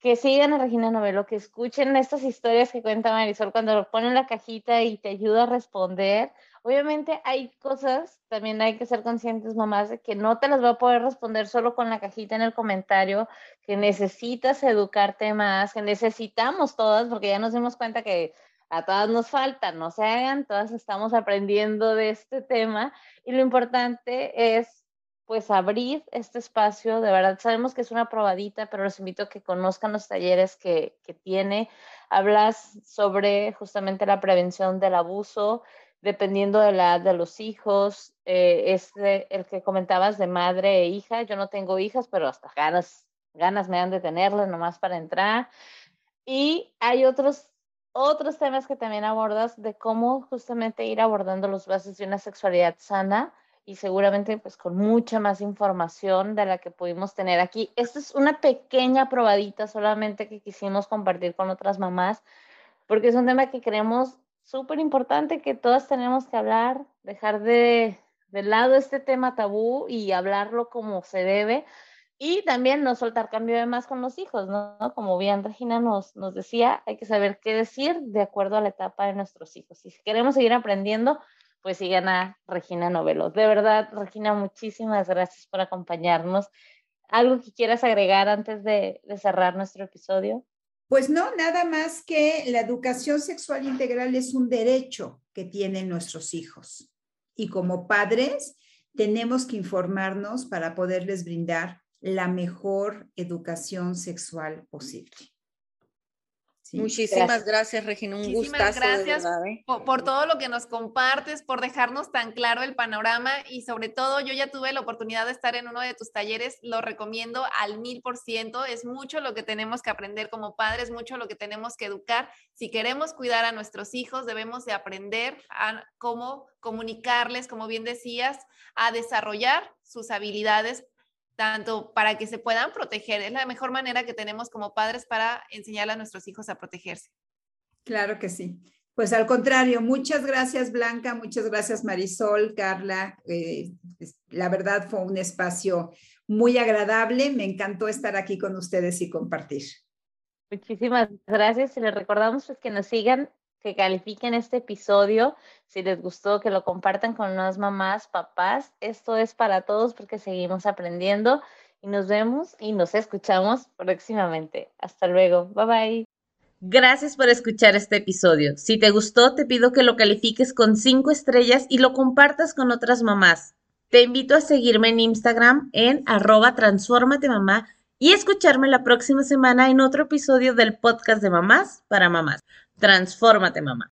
Que sigan a Regina Novelo, que escuchen estas historias que cuenta Marisol cuando lo ponen en la cajita y te ayuda a responder Obviamente hay cosas, también hay que ser conscientes, mamás, de que no te las va a poder responder solo con la cajita en el comentario, que necesitas educarte más, que necesitamos todas, porque ya nos dimos cuenta que a todas nos falta, no se hagan, todas estamos aprendiendo de este tema y lo importante es pues abrir este espacio, de verdad sabemos que es una probadita, pero los invito a que conozcan los talleres que, que tiene. Hablas sobre justamente la prevención del abuso, dependiendo de la de los hijos, eh, es el que comentabas de madre e hija, yo no tengo hijas, pero hasta ganas, ganas me han de tenerlas nomás para entrar. Y hay otros, otros temas que también abordas de cómo justamente ir abordando los bases de una sexualidad sana y seguramente pues con mucha más información de la que pudimos tener aquí. Esta es una pequeña probadita solamente que quisimos compartir con otras mamás, porque es un tema que queremos súper importante que todas tenemos que hablar, dejar de, de lado este tema tabú y hablarlo como se debe. Y también no soltar cambio de más con los hijos, ¿no? Como bien Regina nos, nos decía, hay que saber qué decir de acuerdo a la etapa de nuestros hijos. Y si queremos seguir aprendiendo, pues sigan a Regina Novelo. De verdad, Regina, muchísimas gracias por acompañarnos. ¿Algo que quieras agregar antes de, de cerrar nuestro episodio? Pues no, nada más que la educación sexual integral es un derecho que tienen nuestros hijos. Y como padres, tenemos que informarnos para poderles brindar la mejor educación sexual posible. Muchísimas gracias, Regina. Un Muchísimas gracias ¿eh? por, todo lo que nos compartes, por dejarnos tan claro el panorama y sobre todo yo ya tuve la oportunidad de estar en uno de tus talleres, lo recomiendo al mil por ciento. Es mucho lo que tenemos que aprender como padres, mucho lo que tenemos que educar. Si queremos cuidar a nuestros hijos, debemos de aprender a cómo comunicarles, como bien decías, a desarrollar sus habilidades tanto para que se puedan proteger. Es la mejor manera que tenemos como padres para enseñar a nuestros hijos a protegerse. Claro que sí. Pues al contrario, muchas gracias Blanca, muchas gracias Marisol, Carla. Eh, la verdad fue un espacio muy agradable. Me encantó estar aquí con ustedes y compartir. Muchísimas gracias y les recordamos pues, que nos sigan que califiquen este episodio. Si les gustó, que lo compartan con más mamás, papás. Esto es para todos porque seguimos aprendiendo y nos vemos y nos escuchamos próximamente. Hasta luego. Bye bye. Gracias por escuchar este episodio. Si te gustó, te pido que lo califiques con cinco estrellas y lo compartas con otras mamás. Te invito a seguirme en Instagram en arroba mamá y escucharme la próxima semana en otro episodio del podcast de mamás para mamás. Transfórmate, mamá.